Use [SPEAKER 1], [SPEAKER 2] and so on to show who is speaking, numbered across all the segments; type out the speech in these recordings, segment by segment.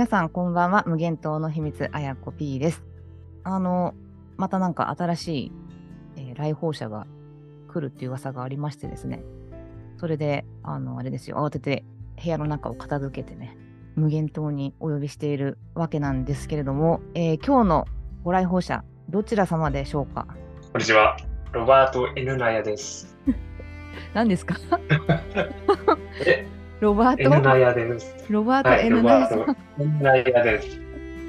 [SPEAKER 1] 皆さんこんばんは。無限島の秘密あやこ P です。あのまたなんか新しい、えー来訪者が来るっていう噂がありましてですね。それであのあれですよ。慌てて部屋の中を片付けてね無限島にお呼びしているわけなんですけれども、えー今日のご来訪者どちら様でしょうか？
[SPEAKER 2] こんにちは。ロバート・エヌナヤです。
[SPEAKER 1] 何ですか？
[SPEAKER 2] え、
[SPEAKER 1] ロバ
[SPEAKER 2] エヌナ
[SPEAKER 1] ート
[SPEAKER 2] ヤです。
[SPEAKER 1] ロバート・
[SPEAKER 2] はい、
[SPEAKER 1] エナヤ
[SPEAKER 2] ナヤです。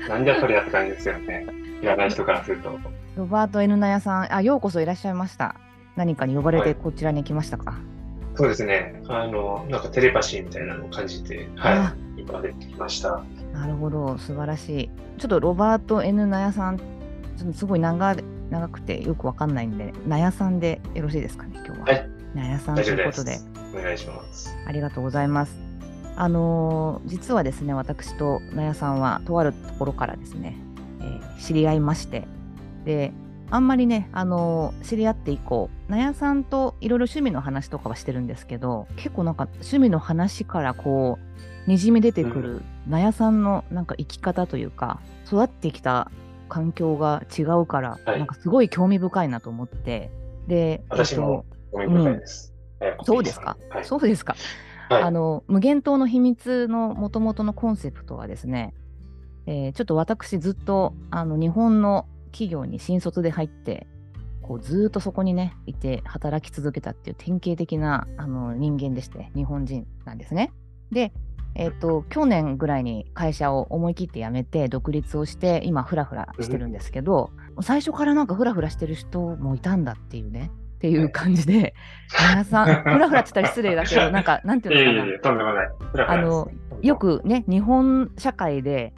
[SPEAKER 2] なんじゃそりゃって感じですよね。知らない人からすると。
[SPEAKER 1] ロバート・エヌナヤさんあようこそいらっしゃいました何かに呼ばれ
[SPEAKER 2] はい
[SPEAKER 1] てこちらに来ましたか、
[SPEAKER 2] そうですね。あの、なんかテレパシーみたいなのを感じて、
[SPEAKER 1] あ
[SPEAKER 2] はい、今出てきました。
[SPEAKER 1] なるほど、素晴らしい。ちょっとロバート N ナヤさん、ちょっとすごい長長くてよくわかんないんで、ナヤさんでよろしいですかね、今日は。
[SPEAKER 2] はい。
[SPEAKER 1] ナヤさんということで、
[SPEAKER 2] す。お願いします。
[SPEAKER 1] ありがとうございます。あのー実はですね、私とナヤさんは、とあるところからですね、えー知り合いまして、で、あんまりね、あのー知り合って以降、ナヤさんといろいろ趣味の話とかはしてるんですけど、結構なんか趣味の話からこう、にじみ出てくる、ナヤさんのなんか生き方というか、育ってきた環境が違うから、
[SPEAKER 2] はい
[SPEAKER 1] なんかすごい興味深いなと思って、で、
[SPEAKER 2] 私も興味深いです。はい
[SPEAKER 1] そうですか、
[SPEAKER 2] はい。
[SPEAKER 1] そうですか。
[SPEAKER 2] はい
[SPEAKER 1] あの無限島の秘密のもともとのコンセプトはですね、えーちょっと私ずっとあの日本の企業に新卒で入ってこうずーっとそこにねいて働き続けたっていう典型的なあの人間でして日本人なんですね。で、えー、と去年ぐらいに会社を思い切って辞めて独立をして今フラフラしてるんですけど、最初からなんかフラフラしてる人もいたんだっていうねっていう感じで、皆さんフラフラって言ったら失礼だけど なんかなんて
[SPEAKER 2] い
[SPEAKER 1] いうのかな。
[SPEAKER 2] えいえいえ、とんでもない。
[SPEAKER 1] あのよ、くね日本社会で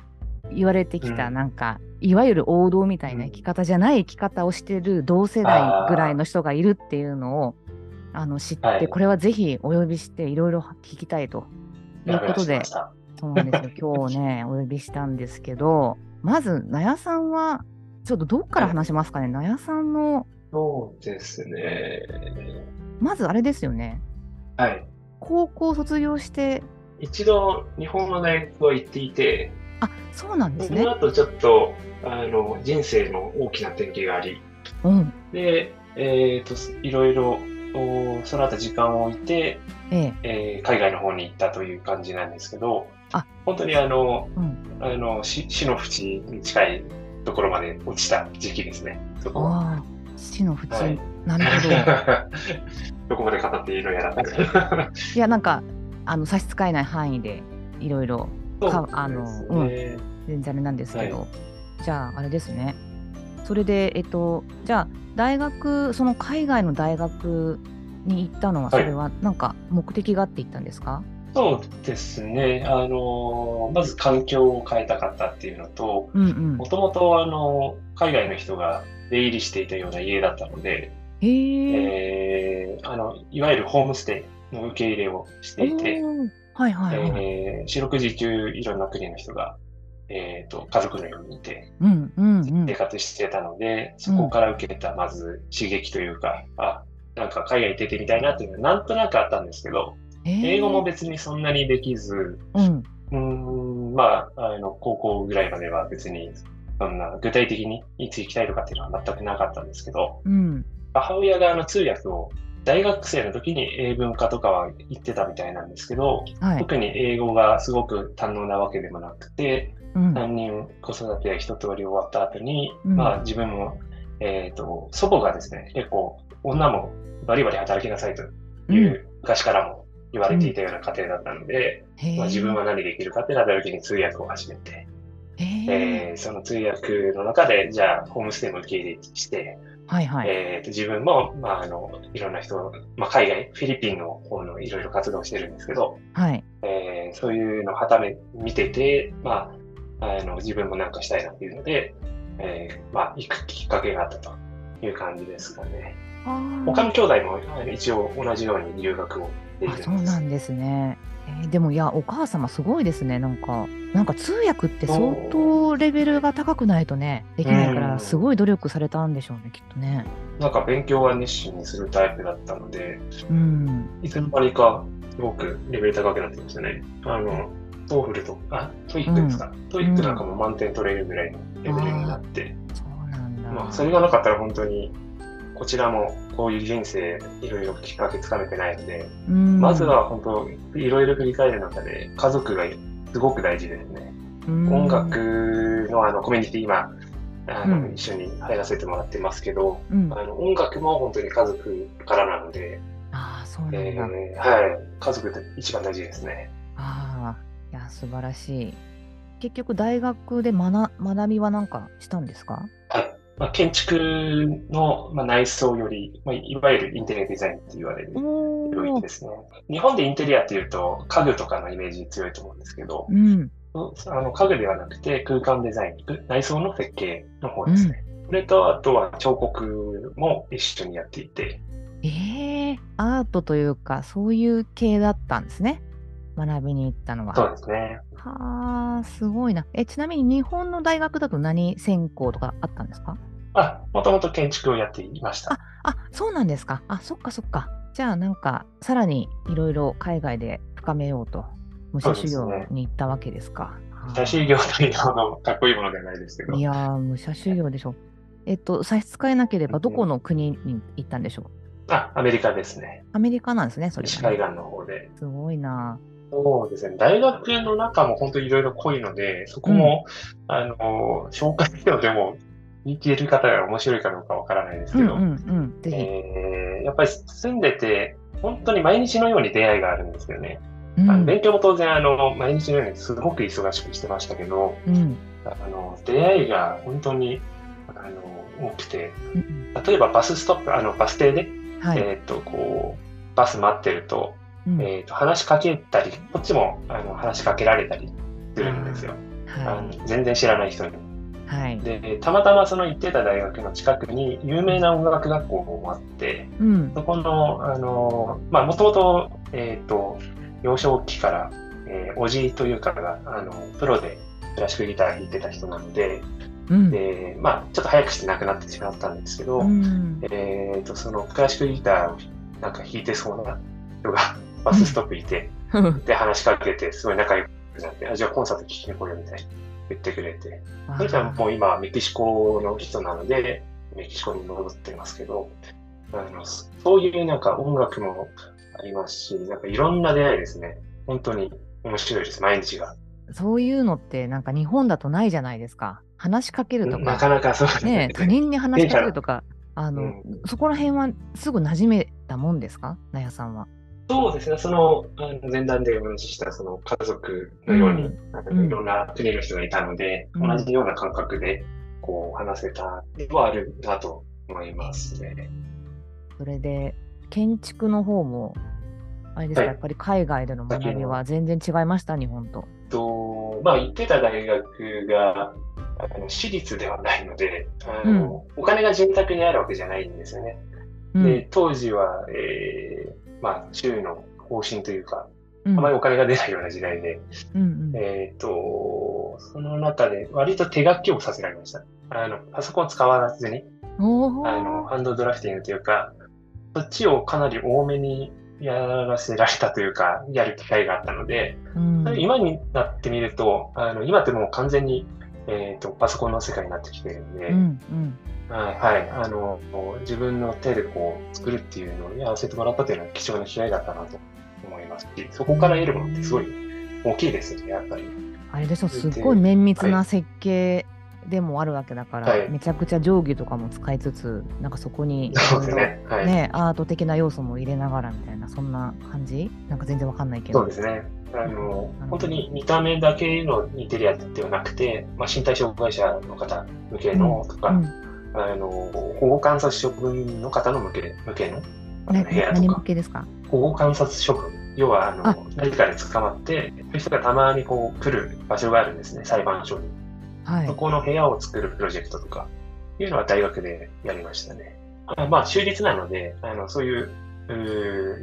[SPEAKER 1] 言われてきた
[SPEAKER 2] うん。
[SPEAKER 1] なんか、いわゆる王道みたいな生き方じゃない生き方をしてる同世代ぐらいの人がいるっていうのをあの知って、
[SPEAKER 2] はい。
[SPEAKER 1] これはぜひお呼びしていろいろ聞きたいということでそうなんですよ。今日ねお呼びしたんですけどまず納屋さんはちょっとどっから話しますかね。納屋さんの
[SPEAKER 2] そうですね。
[SPEAKER 1] まずあれですよね。
[SPEAKER 2] はい。
[SPEAKER 1] 高校卒業して。
[SPEAKER 2] 一度日本の大学は行っていて、
[SPEAKER 1] あそうなんですね。
[SPEAKER 2] その後ちょっとあの人生の大きな転機があり、
[SPEAKER 1] うん。
[SPEAKER 2] で、えー、といろいろおその後時間を置いて、
[SPEAKER 1] ええ。
[SPEAKER 2] えー海外の方に行ったという感じなんですけど、
[SPEAKER 1] あ。
[SPEAKER 2] 本当にあの
[SPEAKER 1] うん。
[SPEAKER 2] あの死死の淵に近いところまで落ちた時期ですね、そこは。
[SPEAKER 1] ああ死の淵、
[SPEAKER 2] はい。
[SPEAKER 1] なるほど。
[SPEAKER 2] どこまで語っていいのやら。
[SPEAKER 1] い。やなんかあの差し支えない範囲でいろいろかあの全然あれなんですけど、
[SPEAKER 2] は
[SPEAKER 1] じゃああれですね。それでえっとじゃあ大学その海外の大学に行ったのはそ
[SPEAKER 2] はい。
[SPEAKER 1] れはなんか目的があって行ったんですか、
[SPEAKER 2] そうですね。あの、まず環境を変えたかったっていうのと、もともとあの、海外の人が出入りしていたような家だったので、
[SPEAKER 1] へえ
[SPEAKER 2] えーあの、いわゆるホームステイの受け入れをしていて、
[SPEAKER 1] はいはいはい、
[SPEAKER 2] えー四六時中いろんな国の人が、えーと、家族のようにいて
[SPEAKER 1] うんうんうん。
[SPEAKER 2] 生活してたので、そこから受けたまず刺激というか、あ、なんか海外に出てみたいなっていうのはなんとなくあったんですけど、英語も別にそんなにできず、
[SPEAKER 1] うん。
[SPEAKER 2] うーん、まあ、あの、高校ぐらいまでは別に、そんな具体的にいつ行きたいとかっていうのは全くなかったんですけど、
[SPEAKER 1] うん。
[SPEAKER 2] 母親があの通訳を大学生の時に英文化とかは言ってたみたいなんですけど、
[SPEAKER 1] はい、
[SPEAKER 2] 特に英語がすごく堪能なわけでもなくて、
[SPEAKER 1] うん。
[SPEAKER 2] 3人子育て一通り終わった後に、
[SPEAKER 1] うん。
[SPEAKER 2] まあ自分も、えっ、と、祖母がですね、結構女もバリバリ働きなさいという、昔からも言われていたような家庭だったので、
[SPEAKER 1] へー。
[SPEAKER 2] まあ、自分は何できるかってなった時に通訳を始めて、
[SPEAKER 1] へー
[SPEAKER 2] えーその通訳の中で、じゃあ、ホームステイも受け入れして、
[SPEAKER 1] はいはい、
[SPEAKER 2] えーと自分も、まあ、あの、いろんな人、まあ、海外、フィリピンの方のいろいろ活動してるんですけど、
[SPEAKER 1] はい
[SPEAKER 2] えーそういうのをはため見てて、まあ、あの、自分もなんかしたいなっていうので、えーまあ、行くきっかけがあったという感じですかね。
[SPEAKER 1] あー
[SPEAKER 2] 他の兄弟も一応同じように留学をしているん
[SPEAKER 1] あ
[SPEAKER 2] です。
[SPEAKER 1] そうなんですね。えーでもいやお母様すごいですねなんかなんか通訳って相当レベルが高くないとねできないから
[SPEAKER 2] うん
[SPEAKER 1] すごい努力されたんでしょうねきっとね。
[SPEAKER 2] なんか勉強は熱心にするタイプだったので、
[SPEAKER 1] うん。
[SPEAKER 2] いつの間にかすごくレベル高くなってましたね。あの、 TOEFL とか、 TOEIC ですか、 TOEIC なんかも満点取れるぐらいのレベルになって、
[SPEAKER 1] そうなんだ。
[SPEAKER 2] まあ、それがなかったら本当に、こちらもこういう人生、いろいろきっかけつかめてないので、
[SPEAKER 1] うん
[SPEAKER 2] まずは本当、いろいろ振り返る中で、家族がすごく大事ですね。
[SPEAKER 1] うん
[SPEAKER 2] 音楽のあのコミュニティ、今、あの
[SPEAKER 1] うん
[SPEAKER 2] 一緒に入らせてもらってますけど、
[SPEAKER 1] うん、
[SPEAKER 2] あの音楽も本当に家族からなので、
[SPEAKER 1] ああ、そうなんだ。
[SPEAKER 2] えーはい、家族って一番大事ですね。
[SPEAKER 1] ああ、いや、素晴らしい。結局、大学で学学びはなんかしたんですか？
[SPEAKER 2] はいまあ、建築の、まあ、内装より、まあ、いわゆるインテリアデザインって言われる領域ですね。日本でインテリアっていうと家具とかのイメージ強いと思うんですけど、
[SPEAKER 1] うん。
[SPEAKER 2] あの家具ではなくて空間デザイン、内装の設計の方ですね。それと、あとは彫刻も一緒にやっていて、
[SPEAKER 1] ええアートというか、そういう系だったんですね。学びに行ったのは。
[SPEAKER 2] そうですね。
[SPEAKER 1] はあ、すごいな。え、ちなみに日本の大学だと何専攻とかあったんですか？
[SPEAKER 2] あ、もともと建築をやっていました。
[SPEAKER 1] あ、そうなんですか。あ、そっかそっか。じゃあなんか、さらにいろいろ海外で深めようと、武者修行に行ったわけですか。
[SPEAKER 2] 写真業というほどかっこいいものではないですけど
[SPEAKER 1] い、やー、武者修行でしょ。えっと、差し支えなければ、どこの国に行ったんでしょう？
[SPEAKER 2] あ、アメリカですね。
[SPEAKER 1] アメリカなんですね、それはね、
[SPEAKER 2] 西海岸の方で。
[SPEAKER 1] すごいな。
[SPEAKER 2] そうですね。大学の中も本当にいろいろ濃いので、そこも、あの、紹介してもでも、見ている方が面白いかどうかわからないですけど、やっぱり住んでて、本当に毎日のように出会いがあるんですよね。
[SPEAKER 1] うん
[SPEAKER 2] あの勉強も当然、あの、毎日のようにすごく忙しくしてましたけど、
[SPEAKER 1] うん
[SPEAKER 2] あの、出会いが本当に、あの、多くて、
[SPEAKER 1] うん
[SPEAKER 2] 例えばバスストップ、あの、バス停で、
[SPEAKER 1] はい。
[SPEAKER 2] えっ、と、こう、バス待ってると、
[SPEAKER 1] うん
[SPEAKER 2] えっ、と、話しかけたり、こっちも、あの、話しかけられたりするんですよ。あ
[SPEAKER 1] は
[SPEAKER 2] の全然知らない人に。
[SPEAKER 1] い。はい。
[SPEAKER 2] で、たまたまその行ってた大学の近くに有名な音楽学校もあって、
[SPEAKER 1] うん。
[SPEAKER 2] そこの、あの、まあ、もともと、えっ、と、幼少期から、えーおじいというかが、あの、プロでクラシックギター弾いてた人なので、
[SPEAKER 1] うん。
[SPEAKER 2] で、まあ、ちょっと早くして亡くなってしまったんですけど、
[SPEAKER 1] うん
[SPEAKER 2] えっ、と、そのクラシックギターをなんか弾いてそうな人がバスストップいて、で、話しかけて、すごい仲良くなって、あ、じゃあコンサート聴きに来いよみたいに言ってくれて、それじゃもう今、メキシコの人なので、メキシコに戻ってますけど、あのそういうなんか音楽もありますし、なんかいろんな出会いですね。本当に面白いです、毎日が。
[SPEAKER 1] そういうのってなんか日本だとないじゃないですか。話しかけるとか、
[SPEAKER 2] なかなかそうです
[SPEAKER 1] ね、他人に話しかけるとか、あの、
[SPEAKER 2] うん
[SPEAKER 1] そこら辺はすぐ馴染めたもんですか？なやさんは。
[SPEAKER 2] そうですね、そのあの前段でお話ししたその家族のように、
[SPEAKER 1] うん。
[SPEAKER 2] いろんな国の人がいたので、
[SPEAKER 1] うん。
[SPEAKER 2] 同じような感覚でこう話せたのはあるなと思いますね。
[SPEAKER 1] それで、建築の方も、あれですか、
[SPEAKER 2] はい。
[SPEAKER 1] やっぱり海外での学びは全然違いました、日本と。
[SPEAKER 2] とまあ、行ってた大学があの私立ではないのであの、お金が潤沢にあるわけじゃないんですよね。
[SPEAKER 1] うん。
[SPEAKER 2] で当時は、えーまあ、州の方針というか、
[SPEAKER 1] うん。
[SPEAKER 2] あまりお金が出ないような時代で、
[SPEAKER 1] うんうん。
[SPEAKER 2] えっ、と、その中で割と手書きをさせられました。あの、パソコン使わずに、
[SPEAKER 1] お
[SPEAKER 2] あの、
[SPEAKER 1] ー
[SPEAKER 2] ハンドドラフティングというか、そっちをかなり多めにやらせられたというか、やる機会があったので、
[SPEAKER 1] うん。
[SPEAKER 2] 今になってみると、あの、今ってもう完全に、えっ、と、パソコンの世界になってきてるんで、
[SPEAKER 1] うんうん
[SPEAKER 2] はい、はい、あの、自分の手でこう、作るっていうのをやらせてもらったというのは貴重な機会だったなと思いますし、そこから得るものってすごい大きいですよね、やっぱり。
[SPEAKER 1] あれでしょ、すっごい綿密な設計でもあるわけだから、
[SPEAKER 2] はい
[SPEAKER 1] めちゃくちゃ定規とかも使いつつ、なんかそこに
[SPEAKER 2] ね。はい。
[SPEAKER 1] ね、アート的な要素も入れながらみたいな、そんな感じ？なんか全然わかんないけど。
[SPEAKER 2] そうですね。あの、本当に見た目だけのインテリアではなくて、まあ、身体障害者の方向けのとか、
[SPEAKER 1] うん
[SPEAKER 2] あの、保護観察処分の方の向け向けの？部屋とか、
[SPEAKER 1] けですか？
[SPEAKER 2] 保護観察処分。要は、あの、
[SPEAKER 1] あ
[SPEAKER 2] 何かで捕まって、そういう人がたまにこう来る場所があるんですね、裁判所に。
[SPEAKER 1] はい
[SPEAKER 2] そ。この部屋を作るプロジェクトとか、いうのは大学でやりましたね。あまあ、州立なので、あの、そういう、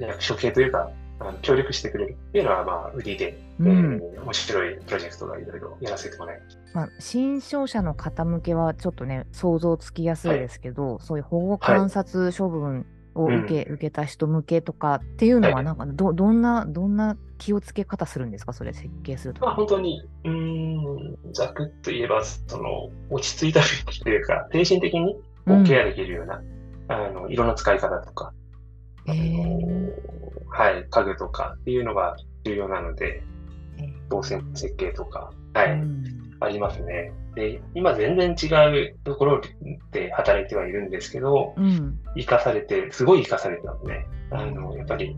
[SPEAKER 2] 役所系というか、あの協力してくれるっていうのは、まあ、売りで、
[SPEAKER 1] うん。
[SPEAKER 2] えー面白いプロジェクトがいろいろやらせてもらいまし
[SPEAKER 1] まあ、新商社の方向けはちょっとね、想像つきやすいですけど、そういう保護観察処分を受け,、受けた人向けとかっていうのは、
[SPEAKER 2] はい。
[SPEAKER 1] なんかどどんな、どんな気をつけ方するんですか、それ設計すると。
[SPEAKER 2] まあ
[SPEAKER 1] き。
[SPEAKER 2] 本当に、うーん、ざくっと言えば、その、落ち着いた雰囲気というか、精神的にケアできるような、あの、色の使い方とか、はい、家具とかっていうのが重要なので、
[SPEAKER 1] えー
[SPEAKER 2] 動線設計とか、はい、
[SPEAKER 1] うん
[SPEAKER 2] ありますね。で、今全然違うところで働いてはいるんですけど、
[SPEAKER 1] うん、
[SPEAKER 2] 生かされて、すごい生かされてますね。あの、やっぱり、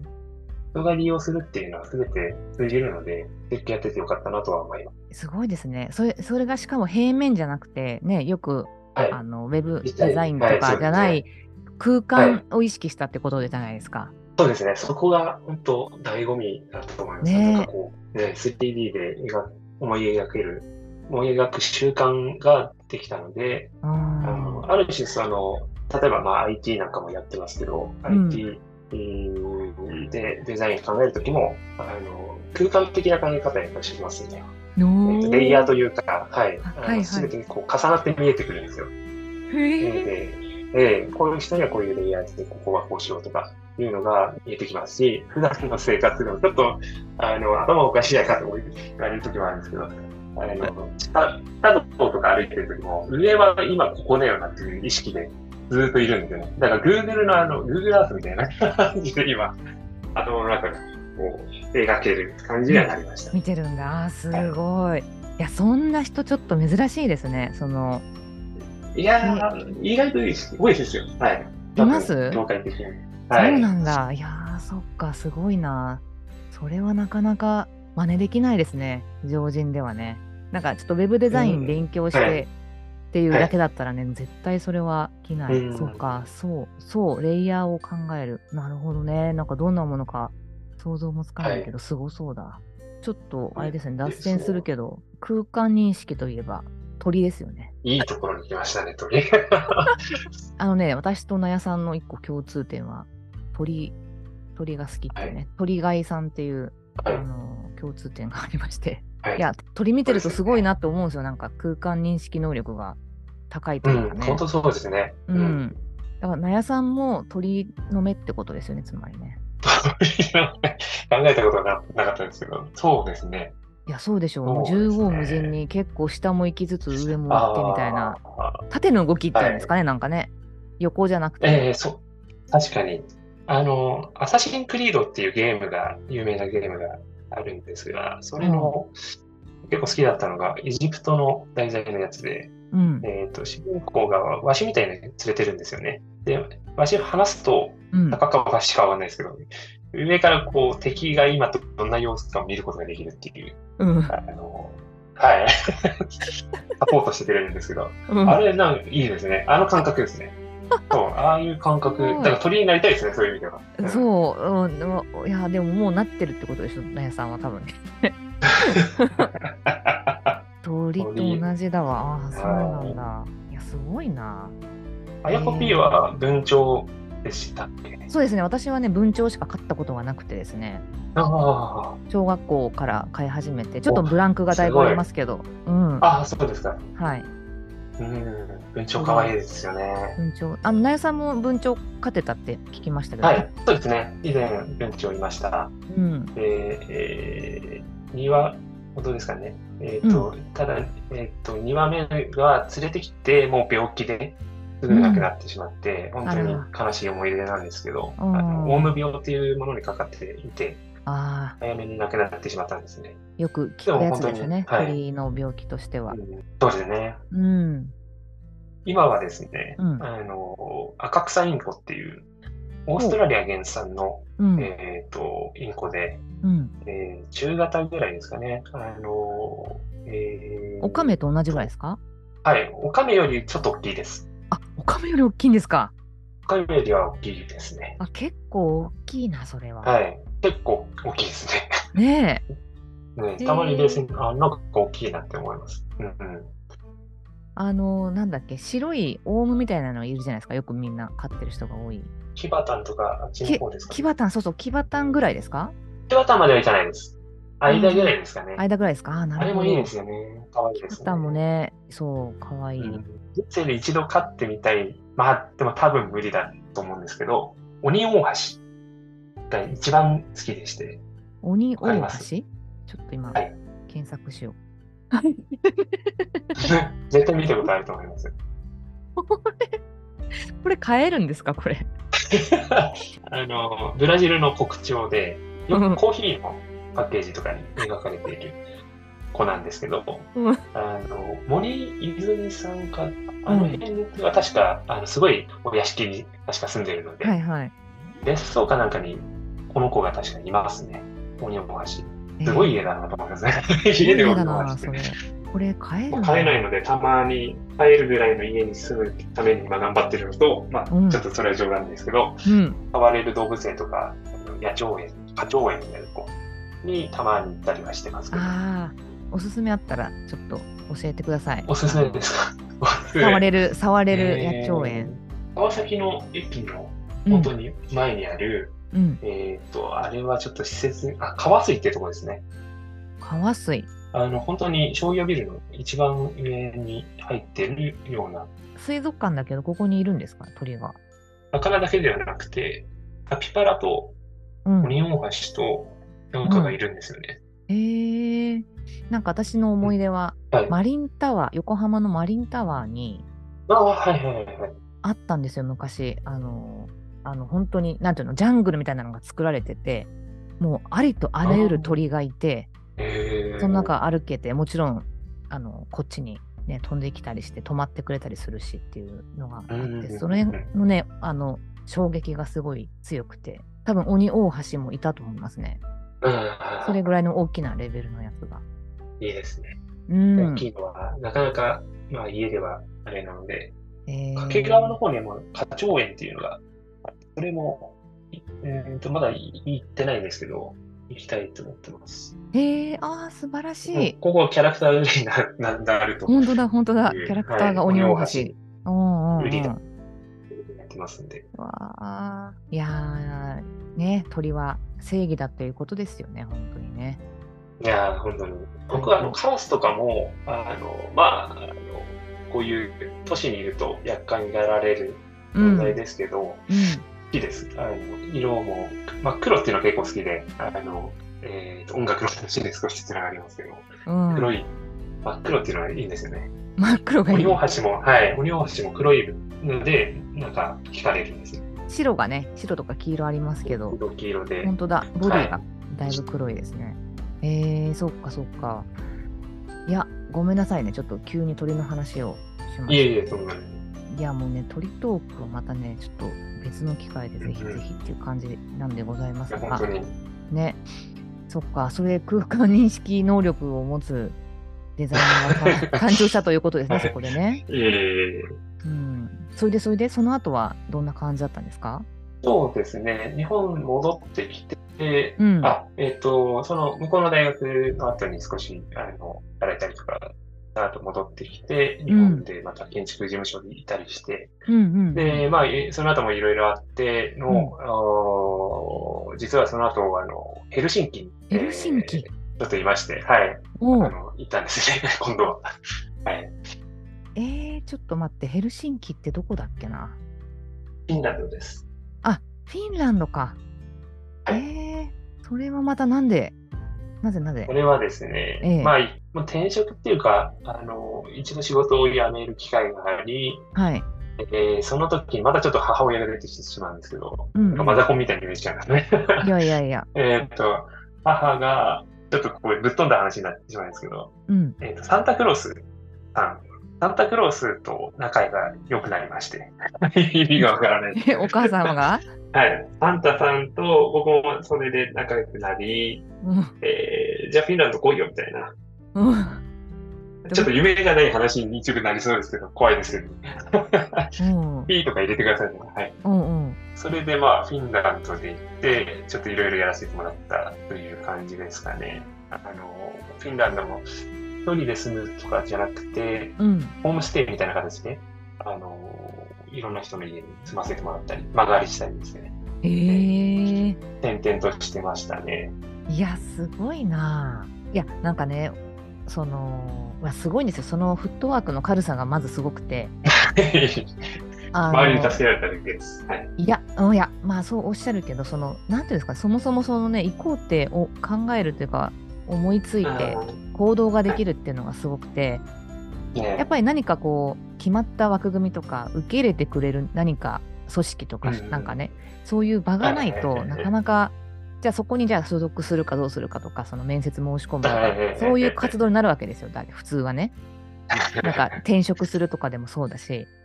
[SPEAKER 2] 人が利用するっていうのは全て通じるので、設計やっててよかったなとは思います。
[SPEAKER 1] すごいですね。それそれがしかも平面じゃなくて、ね、よく
[SPEAKER 2] はい。
[SPEAKER 1] あのウェブデザインと
[SPEAKER 2] はい
[SPEAKER 1] かじゃない、
[SPEAKER 2] そう
[SPEAKER 1] 空間を意識したってことじゃないですか。
[SPEAKER 2] そうですね。そこが本当醍醐味だと思います。
[SPEAKER 1] ねえ
[SPEAKER 2] なんかこう、ね、3D で思い描ける、思い描く習慣ができたので、
[SPEAKER 1] あ
[SPEAKER 2] あのある種その、例えばまあ IT なんかもやってますけど、
[SPEAKER 1] うん
[SPEAKER 2] IT でデザイン考えるときも、あの、空間的な考え方やっぱりしますね。えっとレイヤーというか、はい。あ
[SPEAKER 1] はいはい
[SPEAKER 2] てにこう重なって見えてくるんですよ。
[SPEAKER 1] へえ
[SPEAKER 2] で、えーこういう人にはこういうレイヤーで、ここはこうしようとかいうのが見えてきますし、普段の生活でもちょっと、あの、頭おかしいやかと言われる時もあるんですけど、あの、下、下の方とか歩いてる時も、上は今ここだよなっていう意識でずーっといるんですよね。だから Google のあの、Google Earth みたいな 感じで今、頭の中でこう、描ける感じにはなりました。
[SPEAKER 1] 見てるんだ。すごい。いや、そんな人ちょっと珍しいですね。その、
[SPEAKER 2] いやー、意外と多いですよ。はい。
[SPEAKER 1] います？
[SPEAKER 2] 業界的に。
[SPEAKER 1] そうなんだ。いやー、そっか、すごいな。それはなかなか真似できないですね。常人ではね。なんかちょっとウェブデザイン勉強して、
[SPEAKER 2] うんはい
[SPEAKER 1] っていうだけだったらね、絶対それは着ない。
[SPEAKER 2] うん
[SPEAKER 1] そうか、そう、そう、レイヤーを考える。なるほどね。なんかどんなものか想像もつかないけど、すごそうだ。ちょっと、あれですね、脱線するけど、空間認識といえば鳥ですよね。
[SPEAKER 2] いいところに来ましたね、鳥。
[SPEAKER 1] あのね、私と納屋さんの一個共通点は、鳥、鳥が好きっていうね、鳥飼いさんっていう、
[SPEAKER 2] はい
[SPEAKER 1] あの共通点がありまして、
[SPEAKER 2] はい
[SPEAKER 1] いや、鳥見てるとすごいなって思うんですよ。なんか空間認識能力が高いと
[SPEAKER 2] うん、
[SPEAKER 1] いうかね。
[SPEAKER 2] 本当そうですね。
[SPEAKER 1] うん。だから、納屋さんも鳥の目ってことですよね、つまりね。
[SPEAKER 2] 考えたことがなかったんですけど、そうですね。
[SPEAKER 1] いや、そうでしょう。もう
[SPEAKER 2] ね
[SPEAKER 1] 横無尽に結構下も行きつつ上も行ってみたいな。縦の動きっていうんですかね、なんかね。横じゃなくて。
[SPEAKER 2] ええそう。確かに。あの、アサシンクリードっていうゲームが、有名なゲームがあるんですが、それの、結構好きだったのが、エジプトの題材のやつで、
[SPEAKER 1] うん。
[SPEAKER 2] えっ、と、主人公がワシみたいに連れてるんですよね。で、ワシを離すと、
[SPEAKER 1] うん。
[SPEAKER 2] 高かワシかわかんないですけど、上からこう敵が今どんな様子かを見ることができるっていう、
[SPEAKER 1] うん。
[SPEAKER 2] あの、はい。サポートしてくれるんですけど、
[SPEAKER 1] うん
[SPEAKER 2] あれなんかいいですね。あの感覚ですね。そう、ああいう感覚、だから鳥になりたいですね、そういう意味では。うん
[SPEAKER 1] そう、うんでも、いや、でももうなってるってことでしょ、納屋さんは多分ね。鳥と同じだわ。ああ、そうなんだ。いや、すごいな。
[SPEAKER 2] あやこ P は文鳥でしたっけ？
[SPEAKER 1] そうですね、私はね、文鳥しか飼ったことがなくてですね、
[SPEAKER 2] あ
[SPEAKER 1] 小学校から飼い始めて、ちょっとブランクがだいぶありますけど、うん。
[SPEAKER 2] あ、そうですか。
[SPEAKER 1] はい。
[SPEAKER 2] うん、文鳥かわいいですよね。
[SPEAKER 1] 文鳥。あの、納屋さんも文鳥飼ってたって聞きましたけど、
[SPEAKER 2] はい、そうですね。以前、文鳥いました。
[SPEAKER 1] うん。
[SPEAKER 2] で、えー、2話、どうですかね。えっ、と、ただ、えっ、と、2話目が連れてきて、もう病気ですぐ亡くなってしまって、本当に悲しい思い出なんですけど、
[SPEAKER 1] うん
[SPEAKER 2] あのオウム病っていうものにかかっていて、
[SPEAKER 1] あ
[SPEAKER 2] 早めに亡くなってしまったんですね。
[SPEAKER 1] あ、よく聞くやつですよね、
[SPEAKER 2] はい
[SPEAKER 1] 鳥の病気としては
[SPEAKER 2] う。ん、そうですね。
[SPEAKER 1] うん。
[SPEAKER 2] 今はですね、
[SPEAKER 1] うん
[SPEAKER 2] あの、赤草インコっていう、オーストラリア原産の、
[SPEAKER 1] うん。
[SPEAKER 2] えっ、と、インコで、
[SPEAKER 1] うん。
[SPEAKER 2] えー中型ぐらいですかね。あの、えー
[SPEAKER 1] オカメと同じぐらいですか？
[SPEAKER 2] はい、オカメよりちょっと大きいです。
[SPEAKER 1] あ、オカメより大きいんですか？
[SPEAKER 2] オカメよりは大きいですね。
[SPEAKER 1] あ、結構大きいな、それは。
[SPEAKER 2] はい、結構大きいですね。
[SPEAKER 1] ねえ。
[SPEAKER 2] ねたまに冷静に、あ、なんか大きいなって思います。うんうん。
[SPEAKER 1] あの、なんだっけ、白いオウムみたいなのいるじゃないですか？よくみんな飼ってる人が多い。
[SPEAKER 2] キバタンとかあっちの方ですか、
[SPEAKER 1] キバタン、そうそう、キバタンぐらいですか？
[SPEAKER 2] キバタンまではいかないです。間ぐらいですかね。
[SPEAKER 1] 間ぐらいですか？あ、なるほど。
[SPEAKER 2] あれもいいですよね。可愛いですね。
[SPEAKER 1] タンもね、そう、かわいい。
[SPEAKER 2] うん人生で一度飼ってみたい。まあ、でも多分無理だと思うんですけど、鬼大橋が一番好きでして。
[SPEAKER 1] 鬼大橋？ちょっと今、
[SPEAKER 2] はい
[SPEAKER 1] 検索しよ
[SPEAKER 2] 絶対見たことあると思います。
[SPEAKER 1] う。これ買えるんですか？これ。
[SPEAKER 2] あの、ブラジルの国鳥で、よ
[SPEAKER 1] うん
[SPEAKER 2] くコーヒーのパッケージとかに描かれている子なんですけど、
[SPEAKER 1] うん
[SPEAKER 2] あの、森泉さんか、あの辺は確か、あの、すごいお屋敷に確か住んでるので、
[SPEAKER 1] はいはい。
[SPEAKER 2] 別荘かなんかにこの子が確かにいますね。鬼大橋。すごい家だなと思いますね。家で
[SPEAKER 1] 家
[SPEAKER 2] 鬼
[SPEAKER 1] だな、
[SPEAKER 2] 大橋って
[SPEAKER 1] それ。これ買える
[SPEAKER 2] 買えないので、たまに買えるぐらいの家に住むために今頑張ってるのと、まあ、
[SPEAKER 1] うん
[SPEAKER 2] ちょっとそれは冗談ですけど、
[SPEAKER 1] うん。
[SPEAKER 2] 飼われる動物園とか、野鳥園、花鳥園みたいなとこにたまに行ったりはしてますけど、
[SPEAKER 1] ああ、おすすめあったらちょっと教えてください。
[SPEAKER 2] おすすめですか？
[SPEAKER 1] 触れる、触れる
[SPEAKER 2] えー
[SPEAKER 1] 野鳥園。
[SPEAKER 2] 川崎の駅の
[SPEAKER 1] うん
[SPEAKER 2] 本当に前にある、
[SPEAKER 1] うん。
[SPEAKER 2] えっ、と、あれはちょっと施設、あ、川水ってとこですね。
[SPEAKER 1] 川水。
[SPEAKER 2] あの、本当に商業ビルの一番上に入ってるような、
[SPEAKER 1] 水族館だけど、ここにいるんですか？鳥が。
[SPEAKER 2] 魚だけではなくて、カピバラと
[SPEAKER 1] うん。
[SPEAKER 2] 鬼大橋となんかがいるんですよね。
[SPEAKER 1] えー、なんか私の思い出は、
[SPEAKER 2] はい。
[SPEAKER 1] マリンタワー、横浜のマリンタワーに
[SPEAKER 2] ああ、はいはいはいはい。
[SPEAKER 1] あったんですよ、昔。あの、あの本当に、なんていうの、ジャングルみたいなのが作られてて、もうありとあらゆる鳥がいて、
[SPEAKER 2] えー、
[SPEAKER 1] その中歩けて、もちろん、あの、こっちに、ね、飛んできたりして、止まってくれたりするしっていうのがあって、
[SPEAKER 2] うん
[SPEAKER 1] それのね、あの、衝撃がすごい強くて、多分鬼大橋もいたと思いますね。
[SPEAKER 2] うん、
[SPEAKER 1] それぐらいの大きなレベルのやつが。
[SPEAKER 2] いいですね。
[SPEAKER 1] うん
[SPEAKER 2] 大。きいのは、なかなか、まあ家ではあれなので、
[SPEAKER 1] えー
[SPEAKER 2] 掛川の方にも花鳥園っていうのが、それも、いえー、とまだ行ってないんですけど、行きたいと思ってます。
[SPEAKER 1] へえ、ああ、素晴らしい。
[SPEAKER 2] ここキャラクター売りになると
[SPEAKER 1] 本当だ、本当だ。キャラクターが鬼大
[SPEAKER 2] はい
[SPEAKER 1] 橋。
[SPEAKER 2] 売りだやってますんで。
[SPEAKER 1] わあ、いやー、ね、鳥は正義だということですよね、本当にね。
[SPEAKER 2] いやー、本当に。僕はあのカラスとかも、あの、まあ、あの、こういう都市にいると厄介になられる
[SPEAKER 1] うん。
[SPEAKER 2] 存在ですけど、好
[SPEAKER 1] う
[SPEAKER 2] きです。あの、色も、真っ黒っていうのは結構好きで、あの、えーと、音楽の話で少しつながりますけど、
[SPEAKER 1] ん。うん、
[SPEAKER 2] 黒い、真っ黒っていうのはいいんですよね。
[SPEAKER 1] 真っ黒がいい
[SPEAKER 2] 鬼。大橋も、はい、鬼大橋も黒いので、なんか惹かれるんですよ。
[SPEAKER 1] 白がね、白とか黄色ありますけど、
[SPEAKER 2] 色黄色で。
[SPEAKER 1] 本当だ、ボディがだいぶ黒いですね。えー、そっかそっか。いや、ごめんなさいね、ちょっと急に鳥の話をしまし
[SPEAKER 2] いえいえ、そんなに。
[SPEAKER 1] た。いや、もうね、鳥トークをまたね、ちょっと別の機会でぜひぜひっていう感じなんでございますが。ね、そっか、それ空間認識能力を持つデザイナーが誕生 したということですね、そこでね。
[SPEAKER 2] え。
[SPEAKER 1] うん。それで、それで、その後はどんな感じだったんですか？
[SPEAKER 2] そうですね。日本戻ってきて、
[SPEAKER 1] うん。
[SPEAKER 2] あ、えっ、と、その向こうの大学の後に少し、あの、働いたりとか、あと戻ってきて、日本でまた建築事務所にいたりして、
[SPEAKER 1] うんうん。
[SPEAKER 2] で、まあ、えその後もいろいろあっての、お実はその後、あの、ヘルシンキに、
[SPEAKER 1] ヘルシンキ
[SPEAKER 2] えーちょっといまして、はい、あの、行ったんですね、今度は。はい。
[SPEAKER 1] えー、ちょっと待って、ヘルシンキってどこだっけな？
[SPEAKER 2] フィンランドです。
[SPEAKER 1] あ、フィンランドか。
[SPEAKER 2] はい
[SPEAKER 1] えー、それはまたなんで、なぜなぜ？
[SPEAKER 2] これはですね、
[SPEAKER 1] ええ
[SPEAKER 2] まあ、転職っていうか、あの、一度仕事を辞める機会があり、
[SPEAKER 1] はい。
[SPEAKER 2] えーその時にまたちょっと母親が出てきてしまうんですけど、
[SPEAKER 1] うん、
[SPEAKER 2] マザコンみたいに見えちゃうんですね。
[SPEAKER 1] いやいやいや。
[SPEAKER 2] えっと、母が、ちょっとこうぶっ飛んだ話になってしまうんですけど、
[SPEAKER 1] うん。
[SPEAKER 2] えっ、と、サンタクロースさん、サンタクロースと仲が良くなりまして、意味がわからない。
[SPEAKER 1] え、お母様が？
[SPEAKER 2] はい。サンタさんと僕もそれで仲良くなり、
[SPEAKER 1] うん。
[SPEAKER 2] えーじゃあフィンランド来いよみたいな。
[SPEAKER 1] うん。
[SPEAKER 2] ちょっと夢がない話に一部なりそうですけど、怖いですけど。
[SPEAKER 1] うん。
[SPEAKER 2] ピーとか入れてくださいね。はい。
[SPEAKER 1] うんうん。
[SPEAKER 2] それでまあ、フィンランドで行って、ちょっといろいろやらせてもらったという感じですかね。あの、フィンランドも一人で住むとかじゃなくて、
[SPEAKER 1] うん。
[SPEAKER 2] ホームステイみたいな形で、あの、いろんな人の家に住ませてもらったり、間借りしたりですね。
[SPEAKER 1] えー、
[SPEAKER 2] 転々としてましたね。
[SPEAKER 1] いや、すごいな。いや、なんかね、その、いやすごいんですよ。そのフットワークの軽さがまずすごくて。
[SPEAKER 2] 周りに助けられただけです。はい。
[SPEAKER 1] いや、いやまあそうおっしゃるけどそのなんていうんですかそもそもそのね行こうってお考えるというか思いついて行動ができるっていうのがすごくて、やっぱり何かこう決まった枠組みとか受け入れてくれる何か組織とか、なんかねそういう場がないとなかなかじゃあそこにじゃあ所属するかどうするかとかその面接申し込むとかそういう活動になるわけですよだ普通はね。なんか転職するとかでもそうだし。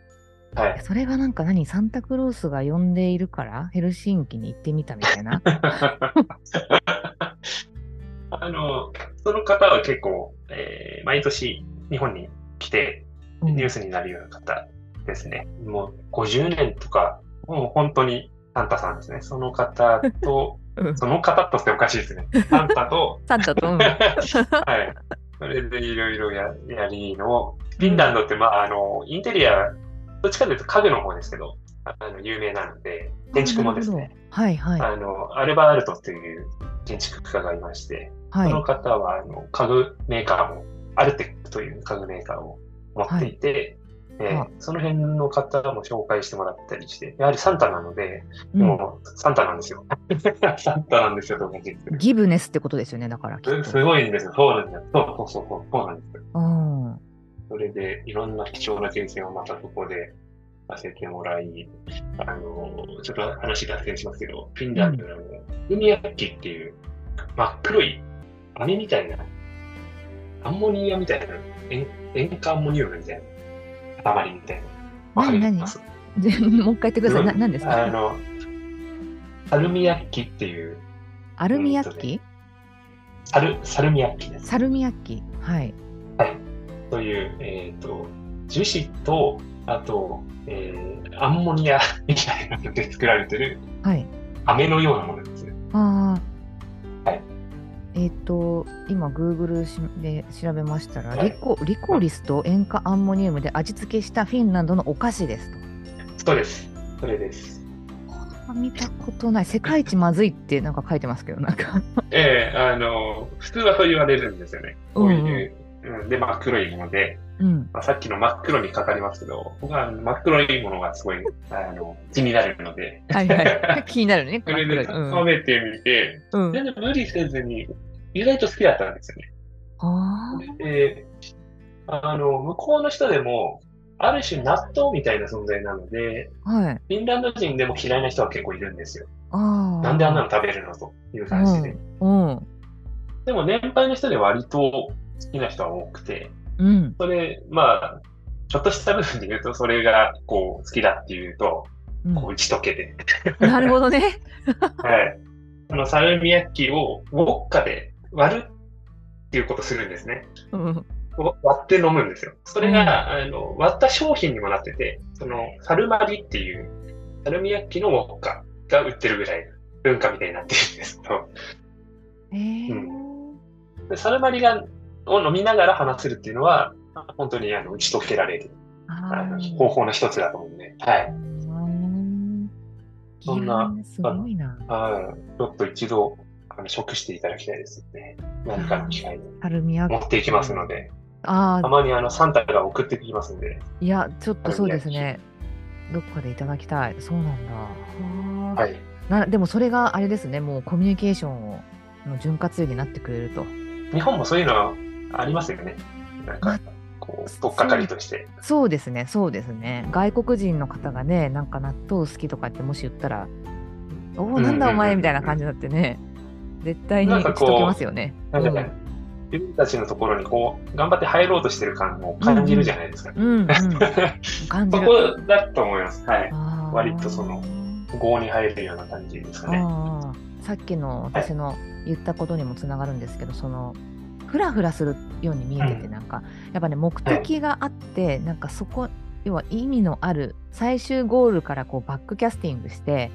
[SPEAKER 1] はい、それはなんか何サンタクロースが呼んでいるからヘルシンキに行ってみたみたいな。
[SPEAKER 2] あの、その方は結構、えー、毎年日本に来てニュースになるような方ですね。うん、もう50年とか、もう本当にサンタさんですね。その方と、うん、その方としておかしいですね。サンタと、
[SPEAKER 1] サンタと、うん、はい。
[SPEAKER 2] それでいろいろややりの、フィンランドって、まあ、あの、インテリア、どっちかというと家具の方ですけど、あの有名なので、建築もですね、
[SPEAKER 1] はいはい。
[SPEAKER 2] あの、アルバ・アルトという建築家がいまして、はい、その方はあの家具メーカーも、アルテックという家具メーカーを持っていて、はい、えー、その辺の方も紹介してもらったりして、やはりサンタなので、うん、もうサンタなんですよ。サンタなんですよ、
[SPEAKER 1] ギブネスってことですよね、だから
[SPEAKER 2] すごいんですよ。そうなんですよ。そうそうそう、そうなんですよ。うん、それで、いろんな貴重な経験をまたそこでさせてもらい、あの、ちょっと話脱線しますけど、フィンランドの海焼きっていう真っ黒い飴みたいな、アンモニアみたいな、塩塩化アンモニウムみたいな、塊みたいな。わかります？
[SPEAKER 1] もう一回言ってください。な何ですか？
[SPEAKER 2] あの、サルミヤッキっていう。
[SPEAKER 1] アルミヤッキ、
[SPEAKER 2] サル、サルミヤッキです。
[SPEAKER 1] サルミヤッキ。はい。
[SPEAKER 2] はい。という、えっ、ー、と、樹脂と、あと、えー、アンモニアみたいなので作られてる、はい。飴のようなものですね。あ
[SPEAKER 1] あ。はい。えっ、ー、と、今、Google で調べましたら、はい、リコリコリスと塩化アンモニウムで味付けしたフィンランドのお菓子です
[SPEAKER 2] と。そうです。それです。
[SPEAKER 1] 見たことない。世界一まずいってなんか書いてますけど、なんか
[SPEAKER 2] ええー、あの、普通はそう言われるんですよね。こういう。うん、うん、で、真っ黒いもので、うんまあ、さっきの真っ黒にかかりますけど、僕は真っ黒いものがすごいあの気になるので。
[SPEAKER 1] はいはい。気になるね。
[SPEAKER 2] それで食べてみて、うん、全然無理せずに意外と好きだったんですよね。あであの、向こうの人でも、ある種納豆みたいな存在なので、はい、フィンランド人でも嫌いな人は結構いるんですよ。なんであんなの食べるのという感じで。うんうん、でも年配の人で割と好きな人は多くて、うん、それ、まあ、ちょっとした部分で言うと、それがこう好きだっていうと、こう打ち解けて。
[SPEAKER 1] なるほどね。
[SPEAKER 2] はい。あの、サルミヤッキをウォッカで割るっていうことするんですね。うん、割って飲むんですよ。それが、うん、あの割った商品にもなってて、そのサルマリっていうサルミヤッキのウォッカが売ってるぐらい文化みたいになってるんですけど。えー、うん、サルマリがを飲みながら話せるっていうのは、本当にあの打ち解けられるあの方法の一つだと思うんで、はい。そんな、
[SPEAKER 1] すごいな。
[SPEAKER 2] はい。ちょっと一度、あの食していただきたいですね。何かの機会に持っていきますので。あたまにあのサンタが送ってきますんで。
[SPEAKER 1] いや、ちょっとそうですね。どっかでいただきたい。そうなんだ。はい。なでもそれがあれですね、もうコミュニケーションをの潤滑油になってくれると。
[SPEAKER 2] 日本もそういうのありますよね。なんか、こう、とっかかりとして。
[SPEAKER 1] そうですね、そうですね。外国人の方がね、なんか納豆好きとかってもし言ったら、おお、なんだお前みたいな感じになってね、絶対に打ち解けますよね。なんか
[SPEAKER 2] ね、自分たちのところにこう頑張って入ろうとしてる感を感じるじゃないですか。そこだと思います。はい。割とその、業に入るような感じですかね。
[SPEAKER 1] さっきの私の言ったことにもつながるんですけど、はい、そのふらふらするように見えてて、なんか、やっぱね、目的があって、なんかそこ、要は意味のある最終ゴールからこうバックキャスティングして、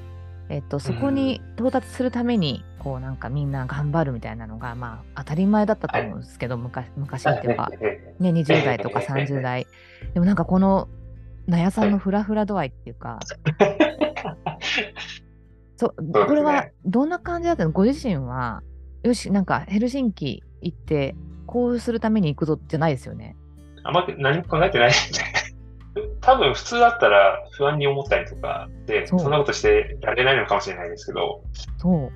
[SPEAKER 1] えっと、そこに到達するために、こうなんかみんな頑張るみたいなのが、まあ当たり前だったと思うんですけど、昔昔っていうか、ね、20代とか30代。でもなんかこの、納屋さんのフラフラ度合いっていうか、そう、これはどんな感じだったの？ご自身は、よし、なんかヘルシンキ行って、こうするために行くぞじゃないですよね。
[SPEAKER 2] あんま何も考えてない。多分普通だったら不安に思ったりとかで、そんなことしてられないのかもしれないですけど、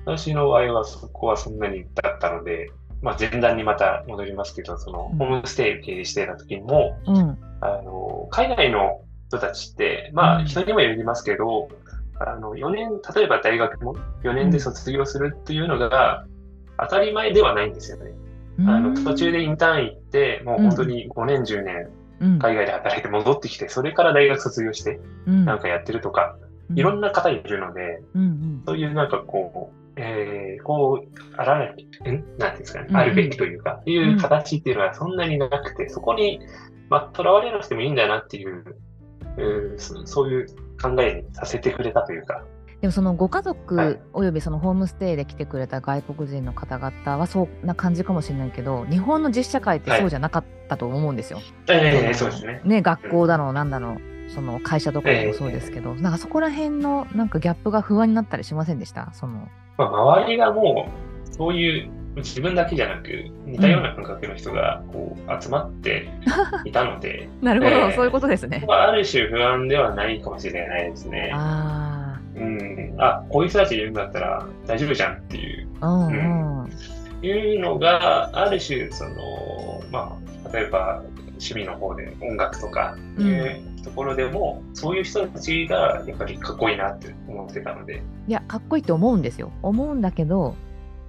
[SPEAKER 2] 私の場合はそこはそんなにだったので、まあ、前段にまた戻りますけど、その、ホームステイ経営してた時も、うん、あの、海外の人たちって、まあ、人にもよりますけど、あの、4年、例えば大学も4年で卒業するっていうのが、当たり前ではないんですよね。あの途中でインターン行って、もう本当に5年、10年、海外で働いて戻ってきて、それから大学卒業して、なんかやってるとか、いろんな方いるので、そういうなんかこう、えー、こう、あらない、んなんですかね、あるべきというか、いう形っていうのはそんなになくて、そこに、まあ、囚われなくてもいいんだなっていう、うそういう考えにさせてくれたというか、
[SPEAKER 1] でもそのご家族およびそのホームステイで来てくれた外国人の方々はそんな感じかもしれないけど日本の実社会ってそうじゃなかったと思うんですよ。
[SPEAKER 2] ええそうですね。ね
[SPEAKER 1] 学校だのなんだのその会社とかでもそうですけど、えー、なんかそこら辺のなんかギャップが不安になったりしませんでした？その、
[SPEAKER 2] まあ、周りがもうそういう自分だけじゃなく似たような感覚の人がこう集まって いたので、
[SPEAKER 1] なるほど、えー、そういうことですね。
[SPEAKER 2] ある種不安ではないかもしれないですね。あうん、あこういう人たちいるんだったら大丈夫じゃんっていう、うん、うん、いうのがある種その、まあ、例えば趣味の方で音楽とかいうところでも、うん、そういう人たちがやっぱりかっこいいなって思ってたので。
[SPEAKER 1] いやかっこいいと思うんですよ。思うんだけど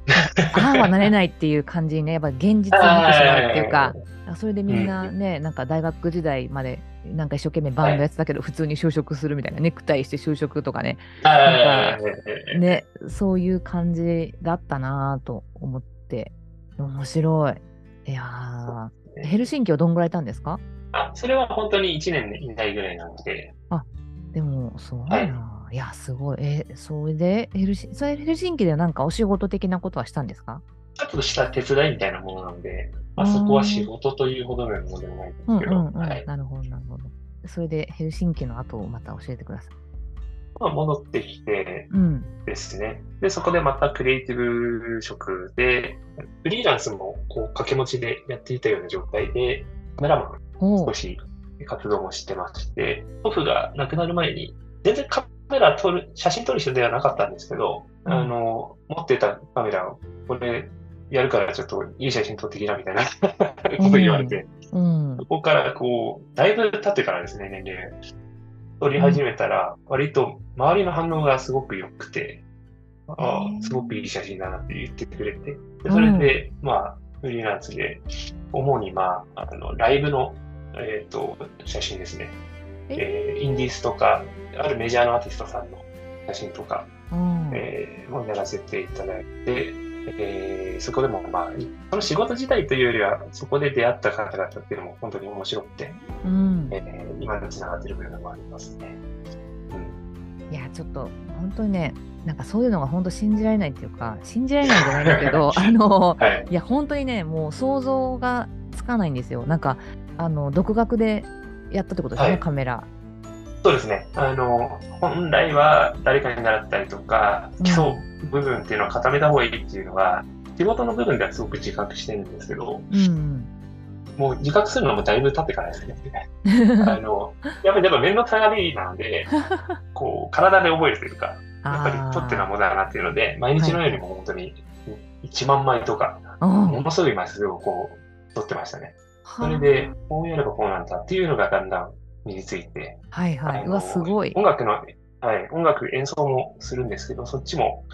[SPEAKER 1] ああはなれないっていう感じにねやっぱ現実を見てしまうっていうかそれでみんなね、うん、なんか大学時代までなんか一生懸命バンドやってたけど、普通に就職するみたいな、ネクタイして就職とかね、なんかね、そういう感じだったなと思って、面白い。いやヘルシンキはどんぐらいいたんですか？
[SPEAKER 2] あ、それは本当に1年以内ぐらいなので。
[SPEAKER 1] あ、でも、そうな、はい、いや、すごい。え、それでヘルシン、それヘルシンキでなんかお仕事的なことはしたんですか？
[SPEAKER 2] ちょっとした手伝いみたいなものなので、あそこは仕事というほどのものでもないんですけど。うんうんうんはい、
[SPEAKER 1] なるほど、なるほど。それでヘルシンキの後をまた教えてください。
[SPEAKER 2] まあ、戻ってきてですね、うん、で、そこでまたクリエイティブ職で、フリーランスもこう掛け持ちでやっていたような状態で、カメラマン少し活動もしてまして、祖父が亡くなる前に、全然カメラ撮る、写真撮る人ではなかったんですけど、うん、あの、持ってたカメラを、これやるからちょっといい写真撮ってきなみたいなこと言われて、うん、そこからこう、だいぶ経ってからですね、年齢。撮り始めたら、割と周りの反応がすごく良くて、ああ、すごくいい写真だなって言ってくれて、でそれで、まあ、フリーランスで、主にまあ、あの、ライブの、えっ、ー、と、写真ですね。えー、インディースとか、あるメジャーのアーティストさんの写真とか、うん、えー、もやらせていただいて、えー、そこでも、まあ、その仕事自体というよりは、そこで出会った方々っていうのも本当に面白くて、うん、えー、今につながっている部分もありますね。
[SPEAKER 1] うん、いや、ちょっと本当にね、なんかそういうのが本当信じられないっていうか、信じられないんじゃないんだけど、あの、はい、いや、本当にね、もう想像がつかないんですよ。なんか、あの、独学でやったってことですね、はい、カメラ。
[SPEAKER 2] そうですね。あの、本来は誰かに習ったりとか、基礎部分っていうのは固めた方がいいっていうのは、仕事の部分ではすごく自覚してるんですけど、うん、もう自覚するのもだいぶ経ってからですね。あの、やっぱりやっぱ面倒くさがりなので、こう、体で覚えるというか、やっぱり取ってなものだなっていうので、毎日のようにも本当に1万枚とか、ものすごい枚数をこう、取ってましたね。それで、こうやればこうなんだっていうのがだんだん身について。
[SPEAKER 1] はいはい。うわ、すごい。
[SPEAKER 2] 音楽の、はい、音楽演奏もするんですけど、そっちも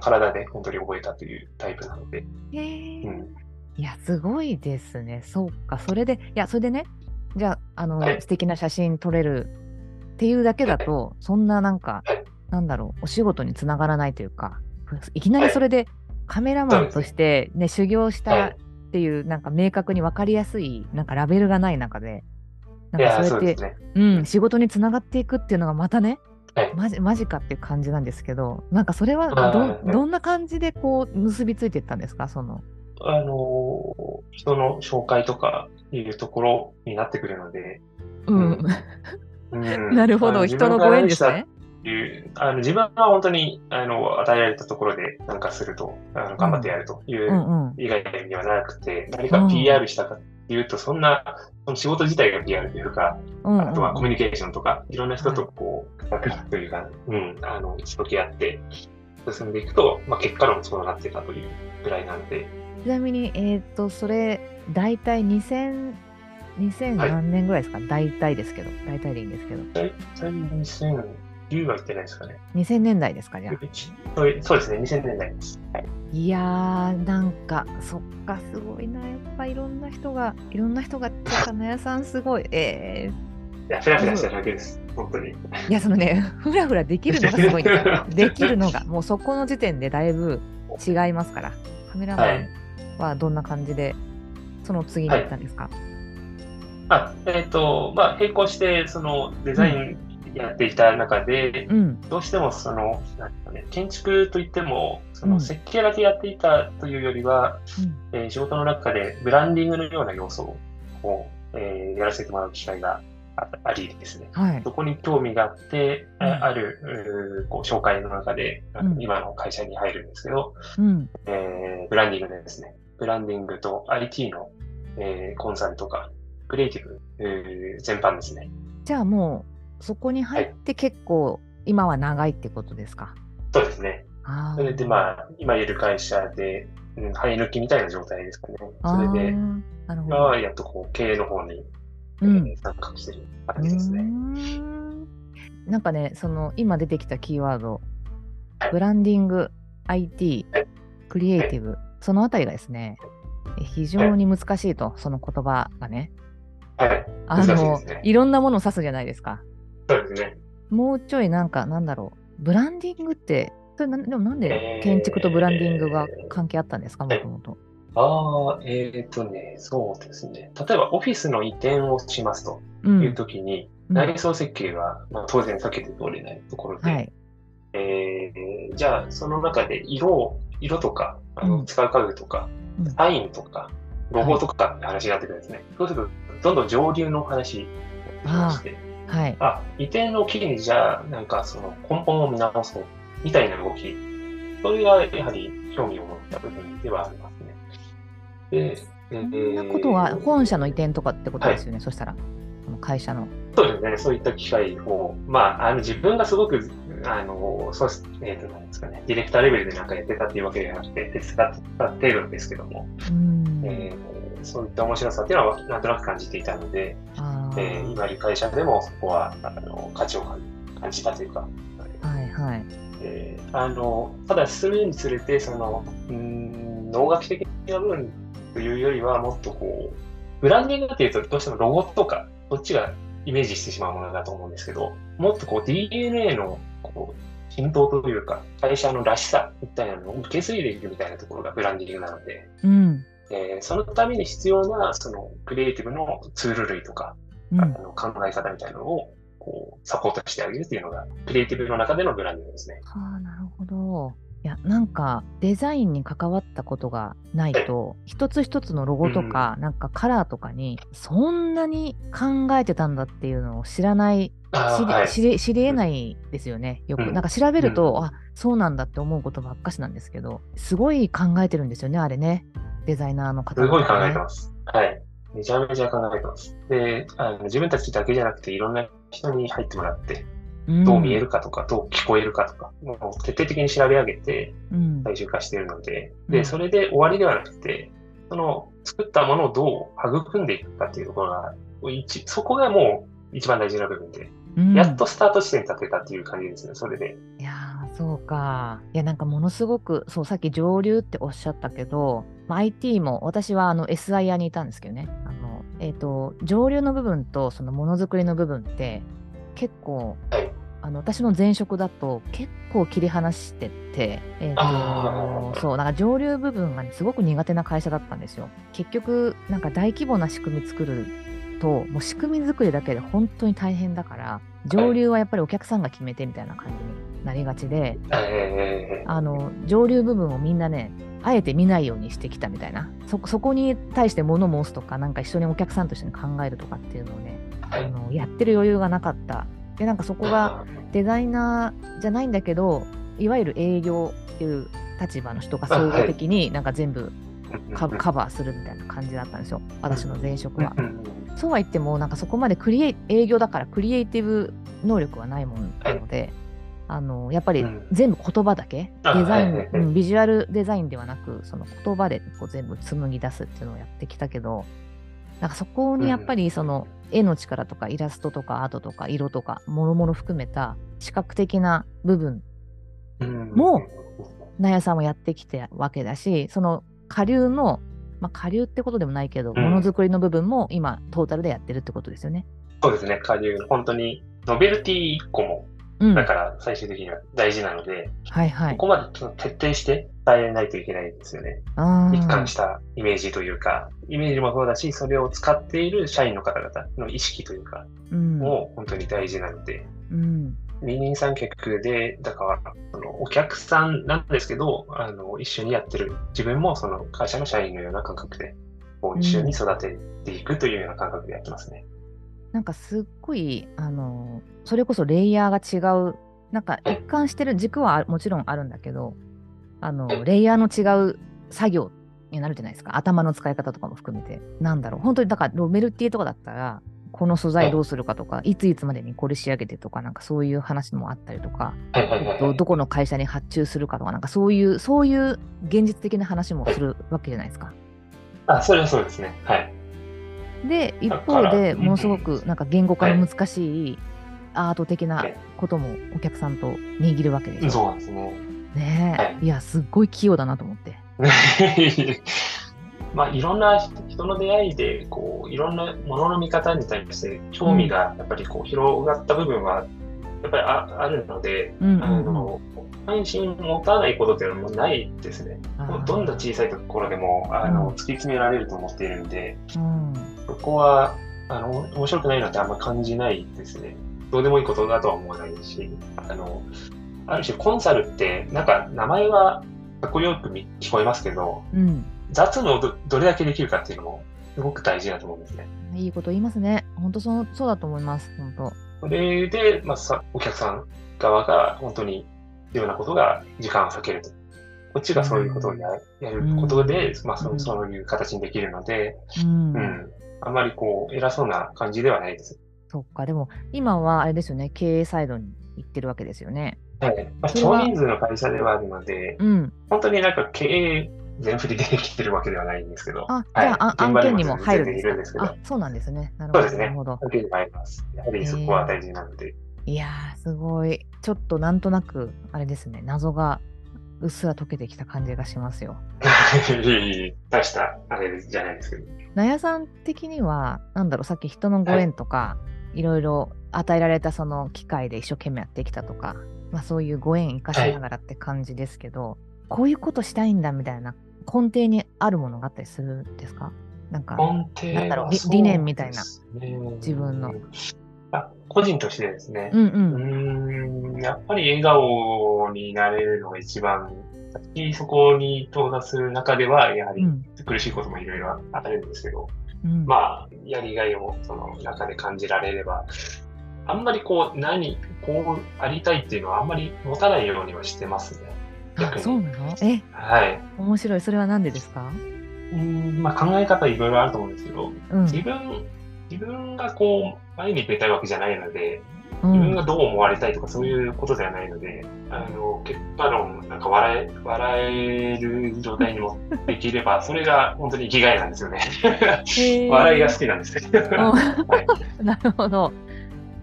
[SPEAKER 2] 体で本当に覚えたというタイプなので。へ
[SPEAKER 1] え、うん。いや、すごいですね。そうか。それで、いや、それでね、じゃあ、あの、はい、素敵な写真撮れるっていうだけだと、はい、そんななんか、はい、なんだろう、お仕事につながらないというか、いきなりそれでカメラマンとしてね、修行したっていう、なんか明確に分かりやすい、なんかラベルがない中で、なんかそうやって、ね、うん、仕事につながっていくっていうのがまたね、はい、マジマジかっていう感じなんですけど、なんかそれはどどんな感じでこう結びついていったんですか、その。
[SPEAKER 2] あの人の紹介とかいうところになってくるので。
[SPEAKER 1] うん。うん、なるほど、人のご縁ですね。
[SPEAKER 2] いうあの自分は本当にあの与えられたところで何かするとあの頑張ってやるという以外にはなくて、何か PR したかっていうと、そんなその仕事自体が PR というか、あとはコミュニケーションとか、いろんな人とこう、関わるというか、うん、あの、打ち解け合って進んでいくと、まあ、結果論そうなってたというぐらいなんで、
[SPEAKER 1] ちなみに、えっ、と、それ、大体2000、2000
[SPEAKER 2] はい。
[SPEAKER 1] 何年ぐらいですか、大体ですけど、大体でいいんですけど。
[SPEAKER 2] 大体2010は言ってないですかね。
[SPEAKER 1] 2000年代ですか、じゃあ。
[SPEAKER 2] そうですね、2000年代です。はい。
[SPEAKER 1] いやー、なんか、そっか、すごいな。やっぱいろんな人が、いろんな人が、っていうか、なやさんすごい。え
[SPEAKER 2] いや、フラフラしただけです。本当に。
[SPEAKER 1] ー、いや、そのね、ふらふらできるのがすごいんですよ。できるのが、もうそこの時点でだいぶ違いますから。カメラマンはどんな感じで、その次に行ったんですか、
[SPEAKER 2] あ、えっ、と、まあ、並行して、そのデザインやっていた中で、
[SPEAKER 1] うん、
[SPEAKER 2] どうしてもその、ね、建築といっても、そ
[SPEAKER 1] うん。
[SPEAKER 2] の設計だけやっていたというよりは、
[SPEAKER 1] うん、
[SPEAKER 2] えー仕事の中でブランディングのような要素を、えーやらせてもらう機会があありですね。
[SPEAKER 1] はい。
[SPEAKER 2] そこに興味があって、
[SPEAKER 1] うん。
[SPEAKER 2] ああるこう紹介の中で、
[SPEAKER 1] うん。
[SPEAKER 2] 今の会社に入るんですけど、
[SPEAKER 1] うん、
[SPEAKER 2] えーブランディングでですね、ブランディングと IT の、えーコンサルとか、クリエイティブ、えー全般ですね。
[SPEAKER 1] じゃあもう、そこに入って結構、今は長いってことですか？
[SPEAKER 2] そうですね。それでまあ、今いる会社で、うん、生え抜きみたいな状態ですかね。それで、
[SPEAKER 1] あーなるほ
[SPEAKER 2] 今
[SPEAKER 1] ど。
[SPEAKER 2] はやっとこう経営の方に、え
[SPEAKER 1] うん
[SPEAKER 2] ー参画してる感じですね。
[SPEAKER 1] なんかね、その今出てきたキーワード
[SPEAKER 2] はい、
[SPEAKER 1] ブランディング、IT
[SPEAKER 2] はい、
[SPEAKER 1] クリエイティブ、そのあたりがですね、え非常に難しいと、その言葉がね。
[SPEAKER 2] はい。
[SPEAKER 1] あの
[SPEAKER 2] ね
[SPEAKER 1] いろんなものを指すじゃないですか。
[SPEAKER 2] そうですね。
[SPEAKER 1] もうちょいなんか、なんだろう、ブランディングって、それなでもなんで
[SPEAKER 2] えー
[SPEAKER 1] 建築とブランディングが関係あったんですか、も
[SPEAKER 2] はい。
[SPEAKER 1] ともと。
[SPEAKER 2] ああ、えっ、とね、そうですね。例えばオフィスの移転をしますと
[SPEAKER 1] うん。
[SPEAKER 2] いうときに、
[SPEAKER 1] うん。
[SPEAKER 2] 内装設計は、まあ、当然避けて通れないところで、
[SPEAKER 1] はい。
[SPEAKER 2] えーじゃあその中で色を、色とか、あの
[SPEAKER 1] うん。
[SPEAKER 2] 使う家具とか、
[SPEAKER 1] うん。
[SPEAKER 2] サインとか、ロゴとかって話になってくるんですね。そうすると、どんどん上流の話になってきまして、
[SPEAKER 1] はい。
[SPEAKER 2] あ、移転の機にじゃあ、なんかその根本を見直そう、みたいな動き。それがやはり興味を持った部分ではありますね。で、
[SPEAKER 1] そんなことは本社の移転とかってことですよね、そしたら。会社の。
[SPEAKER 2] そうですね、そういった機会を、まあ、あの自分がすごく、あの、そうえっ、と、なんですかね、ディレクターレベルでなんかやってたっていうわけではなくて、手伝った程度ですけども、
[SPEAKER 1] うん。
[SPEAKER 2] えーそういった面白さっていうのはなんとなく感じていたので、えー今いる会社でもそこは、あの、価値を感感じたというか、
[SPEAKER 1] はいはい。
[SPEAKER 2] えーあの、ただ進むにつれて、その、うーん、農学的な部分というよりは、もっとこう、ブランディングっていうと、どうしてもロゴとか、そっちがイメージしてしまうものだと思うんですけど、もっとこう DNA のこう浸透というか、会社のらしさみたいなのを受け継いでいくみたいなところがブランディングなので、
[SPEAKER 1] うん。
[SPEAKER 2] えーそのために必要な、そのクリエイティブのツール類とか、
[SPEAKER 1] うん
[SPEAKER 2] あの考え方みたいなのを、こう、サポートしてあげるっていうのが、クリエイティブの中でのブランディングですね。
[SPEAKER 1] はあ、なるほど。いや、なんか、デザインに関わったことがないと、一つ一つのロゴとか、なんかカラーとかに、そんなに考えてたんだっていうのを知らない、知り,、
[SPEAKER 2] はい
[SPEAKER 1] 知り知り得ないですよね。よく。
[SPEAKER 2] うん
[SPEAKER 1] なんか調べると、
[SPEAKER 2] うん
[SPEAKER 1] あ、そうなんだって思うことばっかしなんですけど、すごい考えてるんですよね、あれね。デザイナーの方々ね
[SPEAKER 2] すごい考えてます。はい。めちゃめちゃ考えてます。で、あの自分たちだけじゃなくて、いろんな人に入ってもらって、どう見えるかとか、どう聞こえるかとか、もう徹底的に調べ上げて
[SPEAKER 1] うん。
[SPEAKER 2] 最終化しているので、で、
[SPEAKER 1] うん
[SPEAKER 2] それで終わりではなくて、その作ったものをどう育んでいくかっていうところが、一そこがもう一番大事な部分で、
[SPEAKER 1] うん
[SPEAKER 2] やっとスタート地点に立てたっていう感じですね、それで。
[SPEAKER 1] いやーそうか。いやなんかものすごくそうさっき上流っておっしゃったけど、まあ、IT も私はあの SIR にいたんですけどねあの、えー、と上流の部分とそのものづくりの部分って結構
[SPEAKER 2] はい。
[SPEAKER 1] あの私の前職だと結構切り離してて、えーとそうなんか上流部分が、ね、すごく苦手な会社だったんですよ。結局なんか大規模な仕組み作るともう仕組み作りだけで本当に大変だから上流はやっぱりお客さんが決めてみたいな感じになりがちで、
[SPEAKER 2] えー
[SPEAKER 1] あの上流部分をみんなねあえて見ないようにしてきたみたいな。そそこに対して物申すとかなんか一緒にお客さんと一緒に考えるとかっていうのをね、
[SPEAKER 2] はい。
[SPEAKER 1] あのやってる余裕がなかった。でなんかそこがデザイナーじゃないんだけどいわゆる営業っていう立場の人が総合的になんか全部カ,、カバーするみたいな感じだったんですよ私の前職は。
[SPEAKER 2] うん
[SPEAKER 1] そうは言ってもなんかそこまでクリエ営業だからクリエイティブ能力はないもんなので、はい、あのやっぱり全部言葉だけ、うん、デザイン、はい。ビジュアルデザインではなくその言葉でこう全部紡ぎ出すっていうのをやってきたけどなんかそこにやっぱりその絵の力とかイラストとかアートとか色とかもろもろ含めた視覚的な部分も納屋さんはやってきてわけだしその下流のまあ、下流ってことでもないけど、ものづくりの部分も今、トータルでやってるってことですよね。
[SPEAKER 2] そうですね、下流、本当に、ノベルティ1個も、うん、だから最終的には大事なので、
[SPEAKER 1] はいはい、
[SPEAKER 2] ここまで徹底して伝えないといけないんですよね。一貫したイメージというか、イメージもそうだし、それを使っている社員の方々の意識というか、も本当に大事なので、うん、二人三脚で、だから、そのお客さんなんですけど、あの、一緒にやってる、自分もその会社の社員のような感覚で、こう一緒に育てていくというような感覚でやってますね。
[SPEAKER 1] うん、なんかすっごい、あの、それこそレイヤーが違う、なんか一貫してる軸はもちろんあるんだけど、あの、レイヤーの違う作業になるじゃないですか。頭の使い方とかも含めて。なんだろう。本当に、だからロメルティとかだったら、この素材どうするかとか、いついつまでにこれ仕上げてとか、なんかそういう話もあったりとか、どどこの会社に発注するかとか、なんかそういう、そういう現実的な話もするわけじゃないですか。
[SPEAKER 2] あ、それはそうですね。はい。
[SPEAKER 1] で、一方でものすごくなんか言語化の難しいアート的なこともお客さんと握るわけです
[SPEAKER 2] そうですね。
[SPEAKER 1] ねえ、はい、いや、すっごい器用だなと思って。
[SPEAKER 2] まあ、いろんな人の出会いでこういろんなものの見方に対して興味がやっぱりこう広がった部分はやっぱりああるので、うんうんうん、あの関心持たないことっていうのもないですね。どんな小さいところでもあの、突き詰められると思っているんで、うん、そこはあの面白くないなってあんま感じないですね。どうでもいいことだとは思わないし、あのある種コンサルってなんか名前はかっこよく聞こえますけど、うん雑務をどどれだけできるかっていうのもすごく大事だと思うんですね。
[SPEAKER 1] いいこと言いますね。本当そうそうだと思います。本当。
[SPEAKER 2] それで、まあ、さお客さん側が本当に必要なことが時間を割けると。こっちがそういうことをや,、やることで、うん、まあそ、そういう形にできるので、うん、うん、あまりこう偉そうな感じではないです。
[SPEAKER 1] そっか、でも今はあれですよね、経営サイドに行ってるわけですよね。
[SPEAKER 2] はい。まあ、少人数の会社ではあるので、うん、本当になんか経営全振りできてるわけではないんですけど、
[SPEAKER 1] あ、じゃあ、はい、案件にも入るんですか？あ、そうなんですね。
[SPEAKER 2] なるほど。そうですね。案件にも入ります。やはりそこは大事なので。
[SPEAKER 1] いやー、すごい。ちょっとなんとなく、あれですね、謎がうっすら解けてきた感じがしますよ。
[SPEAKER 2] 大したあれじゃないですけど。
[SPEAKER 1] 納屋さん的には、なんだろう、さっき人のご縁とか、はい、いろいろ与えられたその機会で一生懸命やってきたとか、まあそういうご縁生かしながらって感じですけど、はいこういうことしたいんだみたいな根底にあるものがあったりするんですか？なんか、なんだろう理、理念みたいな、自分の。
[SPEAKER 2] あ個人としてですね、うんうん、やっぱり笑顔になれるのが一番、そこに到達する中では、やはり苦しいこともいろいろあるんですけど、うん、まあ、やりがいをその中で感じられれば、あんまりこう、何、こうありたいっていうのはあんまり持たないようにはしてますね。
[SPEAKER 1] 逆に。そうなの？え？
[SPEAKER 2] はい。
[SPEAKER 1] 面白い。それは何でですか？
[SPEAKER 2] うん、まあ考え方いろいろあると思うんですけど、うん、自分、自分がこう、前に出たいわけじゃないので、自分がどう思われたいとかそういうことではないので、あの、結果論、なんか笑え、笑える状態にもできれば、それが本当に生きがいなんですよね。笑いが好きなんですよ。
[SPEAKER 1] はい、なるほど。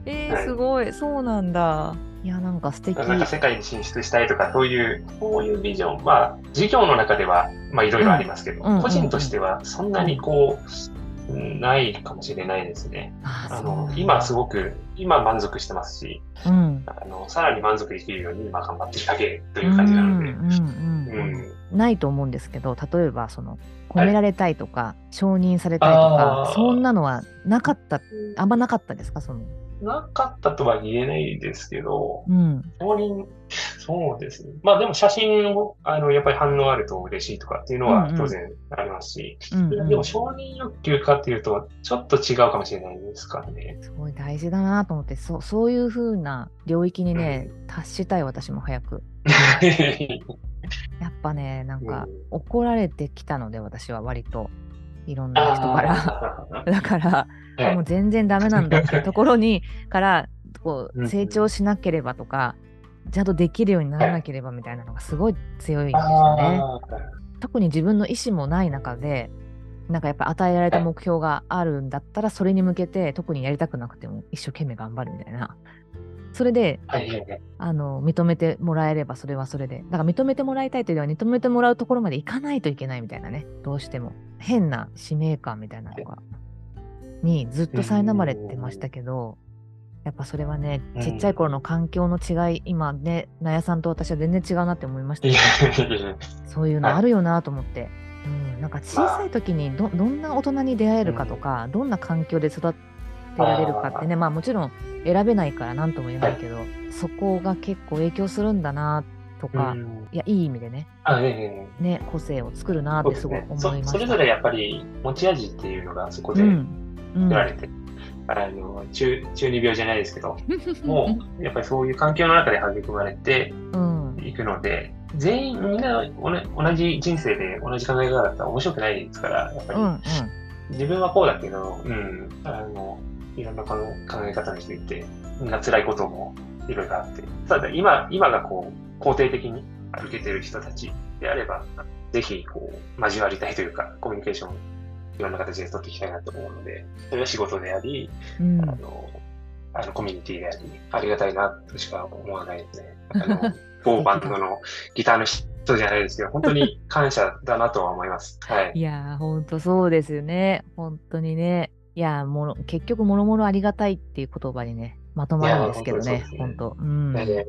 [SPEAKER 1] えー、すごい、そうなんだ。いや、なんか素敵。
[SPEAKER 2] なんか世界に進出したいとか、そういう、そういうビジョン、まあ、事業の中では、まあ、いろいろありますけど、うん、個人としては、そんなにこう、ないかもしれないですね。あの、今すごく、今満足してますし、うん、あの、さらに満足できるように今頑張ってるだけという感じなので。
[SPEAKER 1] ないと思うんですけど、例えば、その、褒められたいとか、はい、承認されたいとか、そんなのはなかった、あんまなかったですか、その。
[SPEAKER 2] なかったとは言えないですけど、うん、承認、そうですね。まあでも写真を、あの、やっぱり反応あると嬉しいとかっていうのは当然ありますし、うんうん、でも承認欲求かっていうと、ちょっと違うかもしれないですからね。
[SPEAKER 1] すごい大事だなと思って、そそういうふうな領域にね、うん、達したい私も早く。やっぱね、なんか、怒られてきたので、私は割と。いろんな人から。だから、
[SPEAKER 2] はい
[SPEAKER 1] もう全然ダメなんだっていうところに からこ
[SPEAKER 2] う
[SPEAKER 1] 成長しなければとか、ちゃんとできるようにならなければみたいなのがすごい強いんですよね。
[SPEAKER 2] あ
[SPEAKER 1] 特に自分の意思もない中でなんかやっぱ与えられた目標があるんだったらそれに向けて特にやりたくなくても一生懸命頑張るみたいなそれで
[SPEAKER 2] ーはいはいはい。
[SPEAKER 1] あの認めてもらえればそれはそれで。だから認めてもらいたいというよりは認めてもらうところまでいかないといけないみたいなね。どうしても。変な使命感みたいなのが。にずっと苛まれてましたけどやっぱそれはね
[SPEAKER 2] うん。
[SPEAKER 1] ちっちゃい頃の環境の違い今ね納屋さんと私は全然違うなって思いました
[SPEAKER 2] い
[SPEAKER 1] ね
[SPEAKER 2] やいやいや。
[SPEAKER 1] そういうのあるよなと思って、うん、なんか小さい時にどどんな大人に出会えるかとか、どんな環境で育てられるかってね。まあもちろん選べないから何とも言えないけど、そこが結構影響するんだなとか、
[SPEAKER 2] うん。
[SPEAKER 1] いやいい意味でね。
[SPEAKER 2] あねえ
[SPEAKER 1] ね個性を作るなってすごい思いました。
[SPEAKER 2] そそれぞれやっぱり持ち味っていうのがそこで
[SPEAKER 1] うん。うん。
[SPEAKER 2] 作られて、あの中中二病じゃないですけど、もうやっぱりそういう環境の中で育まれて
[SPEAKER 1] うん。
[SPEAKER 2] いくので、全員みんな同じ同じ人生で同じ考え方だったら面白くないですから、やっぱり。
[SPEAKER 1] うんうん。
[SPEAKER 2] 自分はこうだけど、うん、あの、いろんな考え考え方の人いて、みんな辛いこともいろいろあって、ただ今、今がこう、肯定的に受けてる人たちであれば、ぜひ、こう、交わりたいというか、コミュニケーション、いろんな形で取っていきたいなと思うので、それは仕事であり、
[SPEAKER 1] うん
[SPEAKER 2] あの、あのコミュニティであり、ありがたいなとしか思わないですね。あの、某バンドの ギターの人じゃないですけど、本当に感謝だなとは思います。はい。
[SPEAKER 1] いやー、ほんとそうですよね。本当にね。いやーもろ結局、もろもろありがたいっていう言葉にね、まとまるんですけどね
[SPEAKER 2] 本
[SPEAKER 1] 本当。うん。
[SPEAKER 2] ねね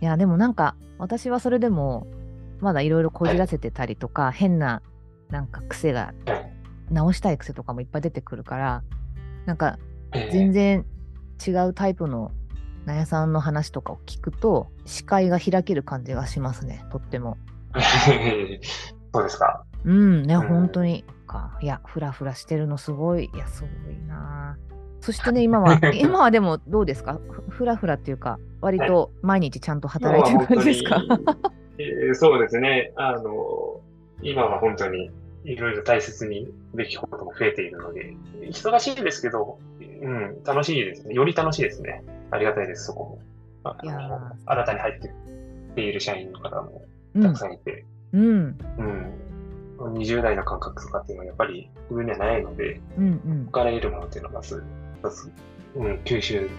[SPEAKER 1] いや、でもなんか、私はそれでも、まだいろいろこじらせてたりとか、変な、なんか癖が、
[SPEAKER 2] はい
[SPEAKER 1] 直したい癖とかもいっぱい出てくるから、なんか、
[SPEAKER 2] えー
[SPEAKER 1] 全然違うタイプの納屋さんの話とかを聞くと、視界が開ける感じがしますね、とっても。
[SPEAKER 2] そうですか。
[SPEAKER 1] うん、ね、
[SPEAKER 2] うん
[SPEAKER 1] 本当に。かいや、ふらふらしてるのすごい、いや、すごいな。そしてね、今は、今はでもどうですか？ふふらふらっていうか、割と毎日ちゃんと働いてる感じですか？
[SPEAKER 2] えーそうですね。あの、今は本当にいろいろ大切にべきことも増えているので、忙しいですけど、うん、楽しいですね。より楽しいですね。ありがたいです、そこも。あ
[SPEAKER 1] いや
[SPEAKER 2] 新たに入っている社員の方もた
[SPEAKER 1] うん
[SPEAKER 2] くさんいて、
[SPEAKER 1] うん、
[SPEAKER 2] うん。20代の感覚とかっていうのはやっぱり自分にはないので、
[SPEAKER 1] うん、うん。
[SPEAKER 2] こ。こから得るものっていうのはまず、まず、うん、吸収、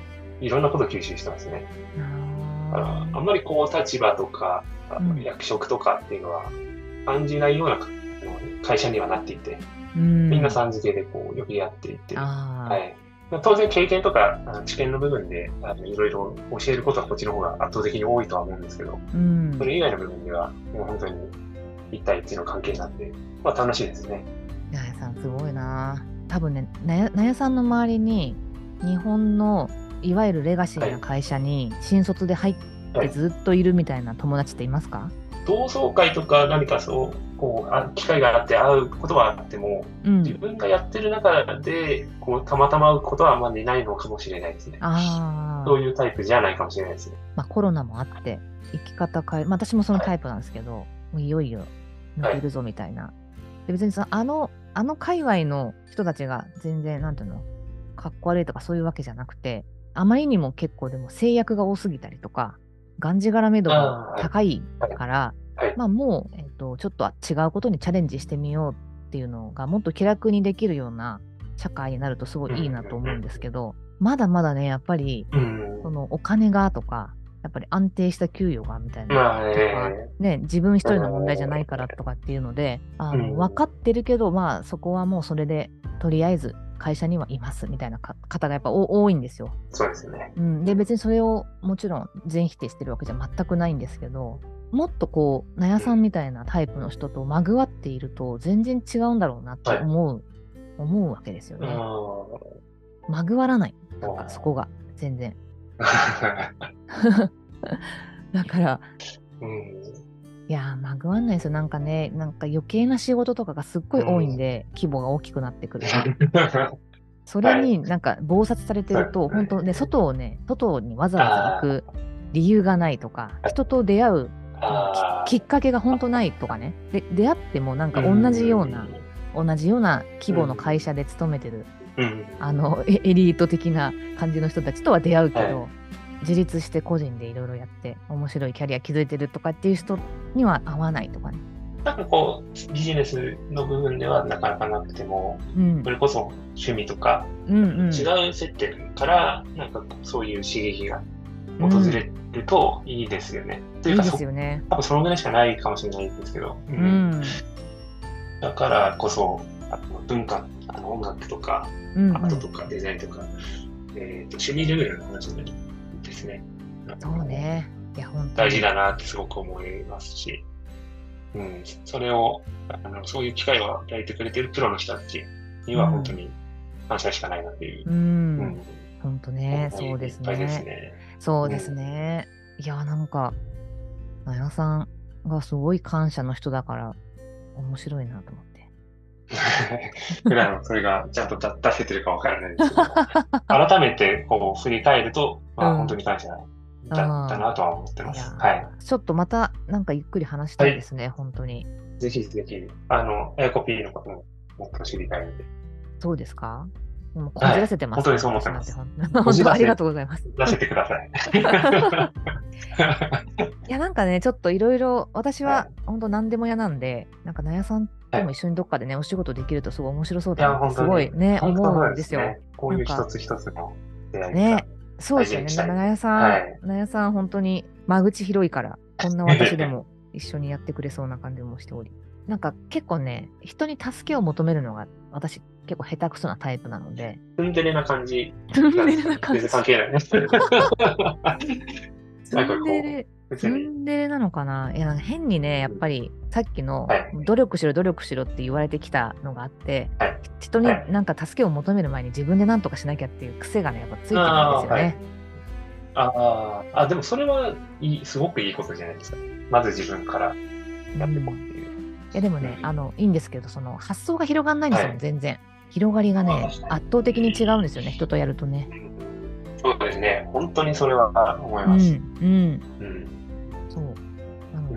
[SPEAKER 2] いろんなことを吸収してますね。だから
[SPEAKER 1] あ
[SPEAKER 2] あんまりこう立場とか、役職とかっていうのは感じないような会社にはなっていて、
[SPEAKER 1] ーうん。
[SPEAKER 2] みんなさん付けでこう呼び合っていて、はい。当然経験とか知見の部分であのいろいろ教えることはこっちの方が圧倒的に多いとは思うんですけど、
[SPEAKER 1] うん。
[SPEAKER 2] それ以外の部分ではもう本当に一対一の関係になって、まあ楽しいですね。
[SPEAKER 1] 納屋さんすごいな。多分ね納屋納屋さんの周りに日本のいわゆるレガシーな会社に新卒で入ってずっといるみたいな友達っていますか、
[SPEAKER 2] 同窓会とか何かそう、こう、あ機会があって会うことはあっても、
[SPEAKER 1] うん。
[SPEAKER 2] 自分がやってる中で、こう、たまたま会うことはあんまりないのかもしれないですね。
[SPEAKER 1] ああ
[SPEAKER 2] そういうタイプじゃないかもしれないですね。
[SPEAKER 1] まあ、コロナもあって生き方変え、まあ、私もそのタイプなんですけど、もういよいよ抜けるぞみたいな、で別にそのあのあの界隈の人たちが全然なんていうの？かっこ悪いとかそういうわけじゃなくてあまりにも結構でも制約が多すぎたりとかがんじがらめ度が高いから、
[SPEAKER 2] はい。
[SPEAKER 1] まあもう、えっとちょっと違うことにチャレンジしてみようっていうのがもっと気楽にできるような社会になるとすごいいいなと思うんですけど、まだまだねやっぱり
[SPEAKER 2] うん。
[SPEAKER 1] そのお金がとか、やっぱり安定した給与がみたいな、
[SPEAKER 2] ね、
[SPEAKER 1] ね、自分一人の問題じゃないからとかっていうので、あの
[SPEAKER 2] うん
[SPEAKER 1] 分かってるけど、まあそこはもうそれで、とりあえず会社にはいますみたいなか方がやっぱお多いんですよ。
[SPEAKER 2] そうですね。
[SPEAKER 1] うん、で、別にそれをもちろん全否定してるわけじゃ全くないんですけど、もっとこう、納屋さんみたいなタイプの人とまぐわっていると、全然違うんだろうなって思う、思うわけですよ
[SPEAKER 2] うん
[SPEAKER 1] ね。まぐわらない。なんかそこが、全然。だから、
[SPEAKER 2] うん。
[SPEAKER 1] いやー、まぐわんないですよ。なんかね、なんか余計な仕事とかがすっごい多いんで、規模が大きくなってくる。それになんか忙殺されてると、
[SPEAKER 2] はい
[SPEAKER 1] 本当ね、外をね、外にわざわざ行く理由がないとか、人と出会うきっかけが本当ないとかね。で、出会ってもなんか同じような、同じような規模の会社で勤めてる、
[SPEAKER 2] うん。
[SPEAKER 1] あのエエリート的な感じの人たちとは出会うけど、
[SPEAKER 2] は
[SPEAKER 1] 自立して個人でいろいろやって面白いキャリア築いてるとかっていう人には合わないとかね。
[SPEAKER 2] なんかこう、ビジネスの部分ではなかなかなくても、
[SPEAKER 1] うん。
[SPEAKER 2] それこそ趣味とか
[SPEAKER 1] うんうん、
[SPEAKER 2] 違う接点から、なんかそういう刺激が訪れるといいですよね。というか、
[SPEAKER 1] いいで
[SPEAKER 2] そ
[SPEAKER 1] すよね。
[SPEAKER 2] 多分そのぐらいしかないかもしれないんですけど、う
[SPEAKER 1] うん。ん
[SPEAKER 2] だからこそ、あの文化、あの音楽とか、
[SPEAKER 1] うんうん
[SPEAKER 2] アートとかデザインとか、えーと趣味レベルの話になるんですね。
[SPEAKER 1] そうね。いや、本当
[SPEAKER 2] 大事だなってすごく思いますし、うん、それをあの、そういう機会を与えてくれてるプロの人たちには
[SPEAKER 1] うん
[SPEAKER 2] 本当に感謝しかないなっていう。
[SPEAKER 1] う。
[SPEAKER 2] うんん
[SPEAKER 1] 本当ね、そうです
[SPEAKER 2] いっぱいです
[SPEAKER 1] ね。
[SPEAKER 2] ね。
[SPEAKER 1] そうですね。いや、なんか、なやさんがすごい感謝の人だから、面白いなと思って。
[SPEAKER 2] 普段それがちゃんと出出せてるかわからないんですけど、改めてこう振り返ると、ま
[SPEAKER 1] うん
[SPEAKER 2] あ本当に感謝だったなとは思ってます。
[SPEAKER 1] いや
[SPEAKER 2] はい。
[SPEAKER 1] ちょっとまた、なんかゆっくり話したいですね、本当に。
[SPEAKER 2] ぜひぜひ、あの、エアコピーのことももっと知りたいので、
[SPEAKER 1] そうですか？もうこじらせてます、
[SPEAKER 2] 本当にそう思ってます
[SPEAKER 1] 本当ありがとうございます。
[SPEAKER 2] 出せてください。
[SPEAKER 1] いや、なんかね、ちょっといろいろ、私
[SPEAKER 2] は
[SPEAKER 1] は本当何でも嫌なんで、なんかなやさんとも一緒にどっかでね、お仕事できるとすごい面白そうだなってすごいね、思
[SPEAKER 2] そううん
[SPEAKER 1] ですよ。
[SPEAKER 2] ね。こういう一つ一つの出会いが。
[SPEAKER 1] ねそうですよね。なやさん、
[SPEAKER 2] はい
[SPEAKER 1] なやさん、本当に間口広いから、こんな私でも 一緒にやってくれそうな感じもしており。なんか結構ね、人に助けを求めるのが私結構下手くそなタイプなので、
[SPEAKER 2] ツンデレな感じ。
[SPEAKER 1] ツンデレな感じ。
[SPEAKER 2] 全然関係ない ね。
[SPEAKER 1] ツンデレ、ツ。ンデレなのかな？いや、変にね、やっぱりさっきの
[SPEAKER 2] はい
[SPEAKER 1] 努力しろ、努力しろって言われてきたのがあって、
[SPEAKER 2] はい
[SPEAKER 1] 人に
[SPEAKER 2] はい
[SPEAKER 1] なんか助けを求める前に自分で何とかしなきゃっていう癖がね、やっぱついてるんですよね。
[SPEAKER 2] あーあ、でもそれはいい、すごくいいことじゃないですか。まず自分からやっていこうっていう。
[SPEAKER 1] いやでもね、
[SPEAKER 2] うん
[SPEAKER 1] あの、いいんですけど、その発想が広がんないんですよ、
[SPEAKER 2] はい
[SPEAKER 1] 全然。広がりがね圧倒的に違うんですよね、人とやるとね。
[SPEAKER 2] そうですね。本当にそれは思います。
[SPEAKER 1] ん、
[SPEAKER 2] うん。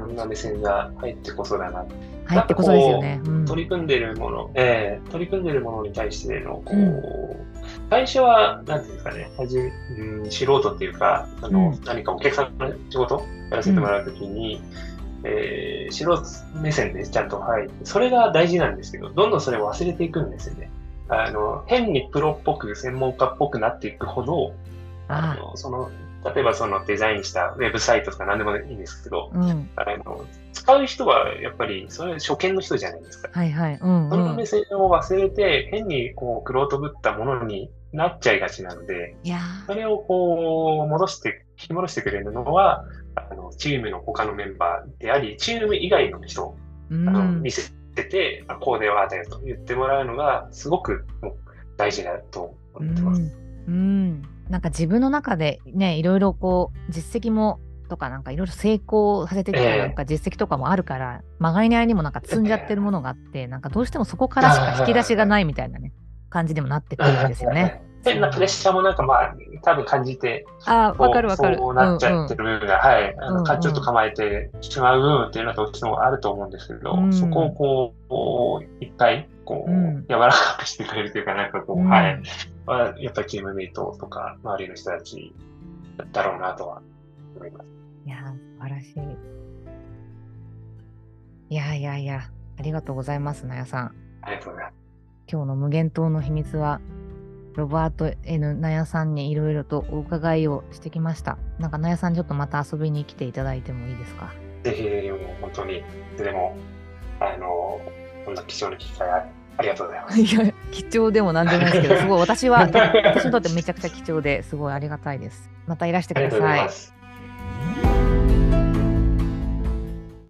[SPEAKER 2] んな目線が入ってこそだな。
[SPEAKER 1] 入ってこそですよね。うん
[SPEAKER 2] 取り組んでいるもの、ええ取り組んでいるものに対しての、こう、
[SPEAKER 1] うん
[SPEAKER 2] 最初は、なんていうんですかね、はじめうん、素人っていうか、あの、
[SPEAKER 1] うん
[SPEAKER 2] 何かお客さんの仕事やらせてもらうときに、えー素人目線でちゃんと入って、それが大事なんですけど、どんどんそれを忘れていくんですよね。あの、変にプロっぽく、専門家っぽくなっていくほど、あ
[SPEAKER 1] あ
[SPEAKER 2] の、その、例えばそのデザインしたウェブサイトとか何でもいいんですけど、
[SPEAKER 1] あ、うん。
[SPEAKER 2] あの使う人はやっぱりそれ初見の人じゃないですか。
[SPEAKER 1] はいはい。うん、うん
[SPEAKER 2] その目。線を忘れて、変にこう、クロートぶったものになっちゃいがちなので、
[SPEAKER 1] いや
[SPEAKER 2] それをこう、戻して、引き戻してくれるのは、あの、チームの他のメンバーであり、チーム以外の人、
[SPEAKER 1] ー、
[SPEAKER 2] あの
[SPEAKER 1] うん
[SPEAKER 2] 見。せて、あこうではだよと言ってもらうのが、すごく大事だと
[SPEAKER 1] う
[SPEAKER 2] 思ってます。
[SPEAKER 1] ん、うん、なんか自分の中でねいろいろこう実績もとかなんかいろいろ成功させてきた
[SPEAKER 2] ええ
[SPEAKER 1] なんか実績とかもあるから、まがいないにもなんか積んじゃってるものがあって、なんかどうしてもそこからしか引き出しがないみたいなね感じにもなってくるんですよね。
[SPEAKER 2] 変なプレッシャーもなんかまあ、多分感じて、
[SPEAKER 1] ああわかるわかる。
[SPEAKER 2] そうなっちゃってる部分が、はい、あの、
[SPEAKER 1] うんうん。
[SPEAKER 2] かちょっと構えてしまう部分っていうのはどっちもあると思うんですけど、
[SPEAKER 1] うん。
[SPEAKER 2] そこをこう、こう一回、こう、
[SPEAKER 1] うん。
[SPEAKER 2] 柔らかくしてくれるというか、なんかこう、
[SPEAKER 1] うん。
[SPEAKER 2] はい、はやっぱりチームメイトとか、周りの人たちだろうなとは思います。
[SPEAKER 1] いやー素晴らしい。いやいやいやありがとうございますなやさん。
[SPEAKER 2] ありがとうございます。
[SPEAKER 1] 今日の無限島の秘密は、ロバート N ナヤさんにいろいろとお伺いをしてきました。なんかナヤさんちょっとまた遊びに来ていただいてもいいですか？
[SPEAKER 2] ぜひもう本当に、でも、あの、こんな貴重な機会あありがとうございます。
[SPEAKER 1] や、貴重でもなんでもないですけど、すごい私は、私にとってめちゃくちゃ貴重ですごいありがたいです。またいらしてください。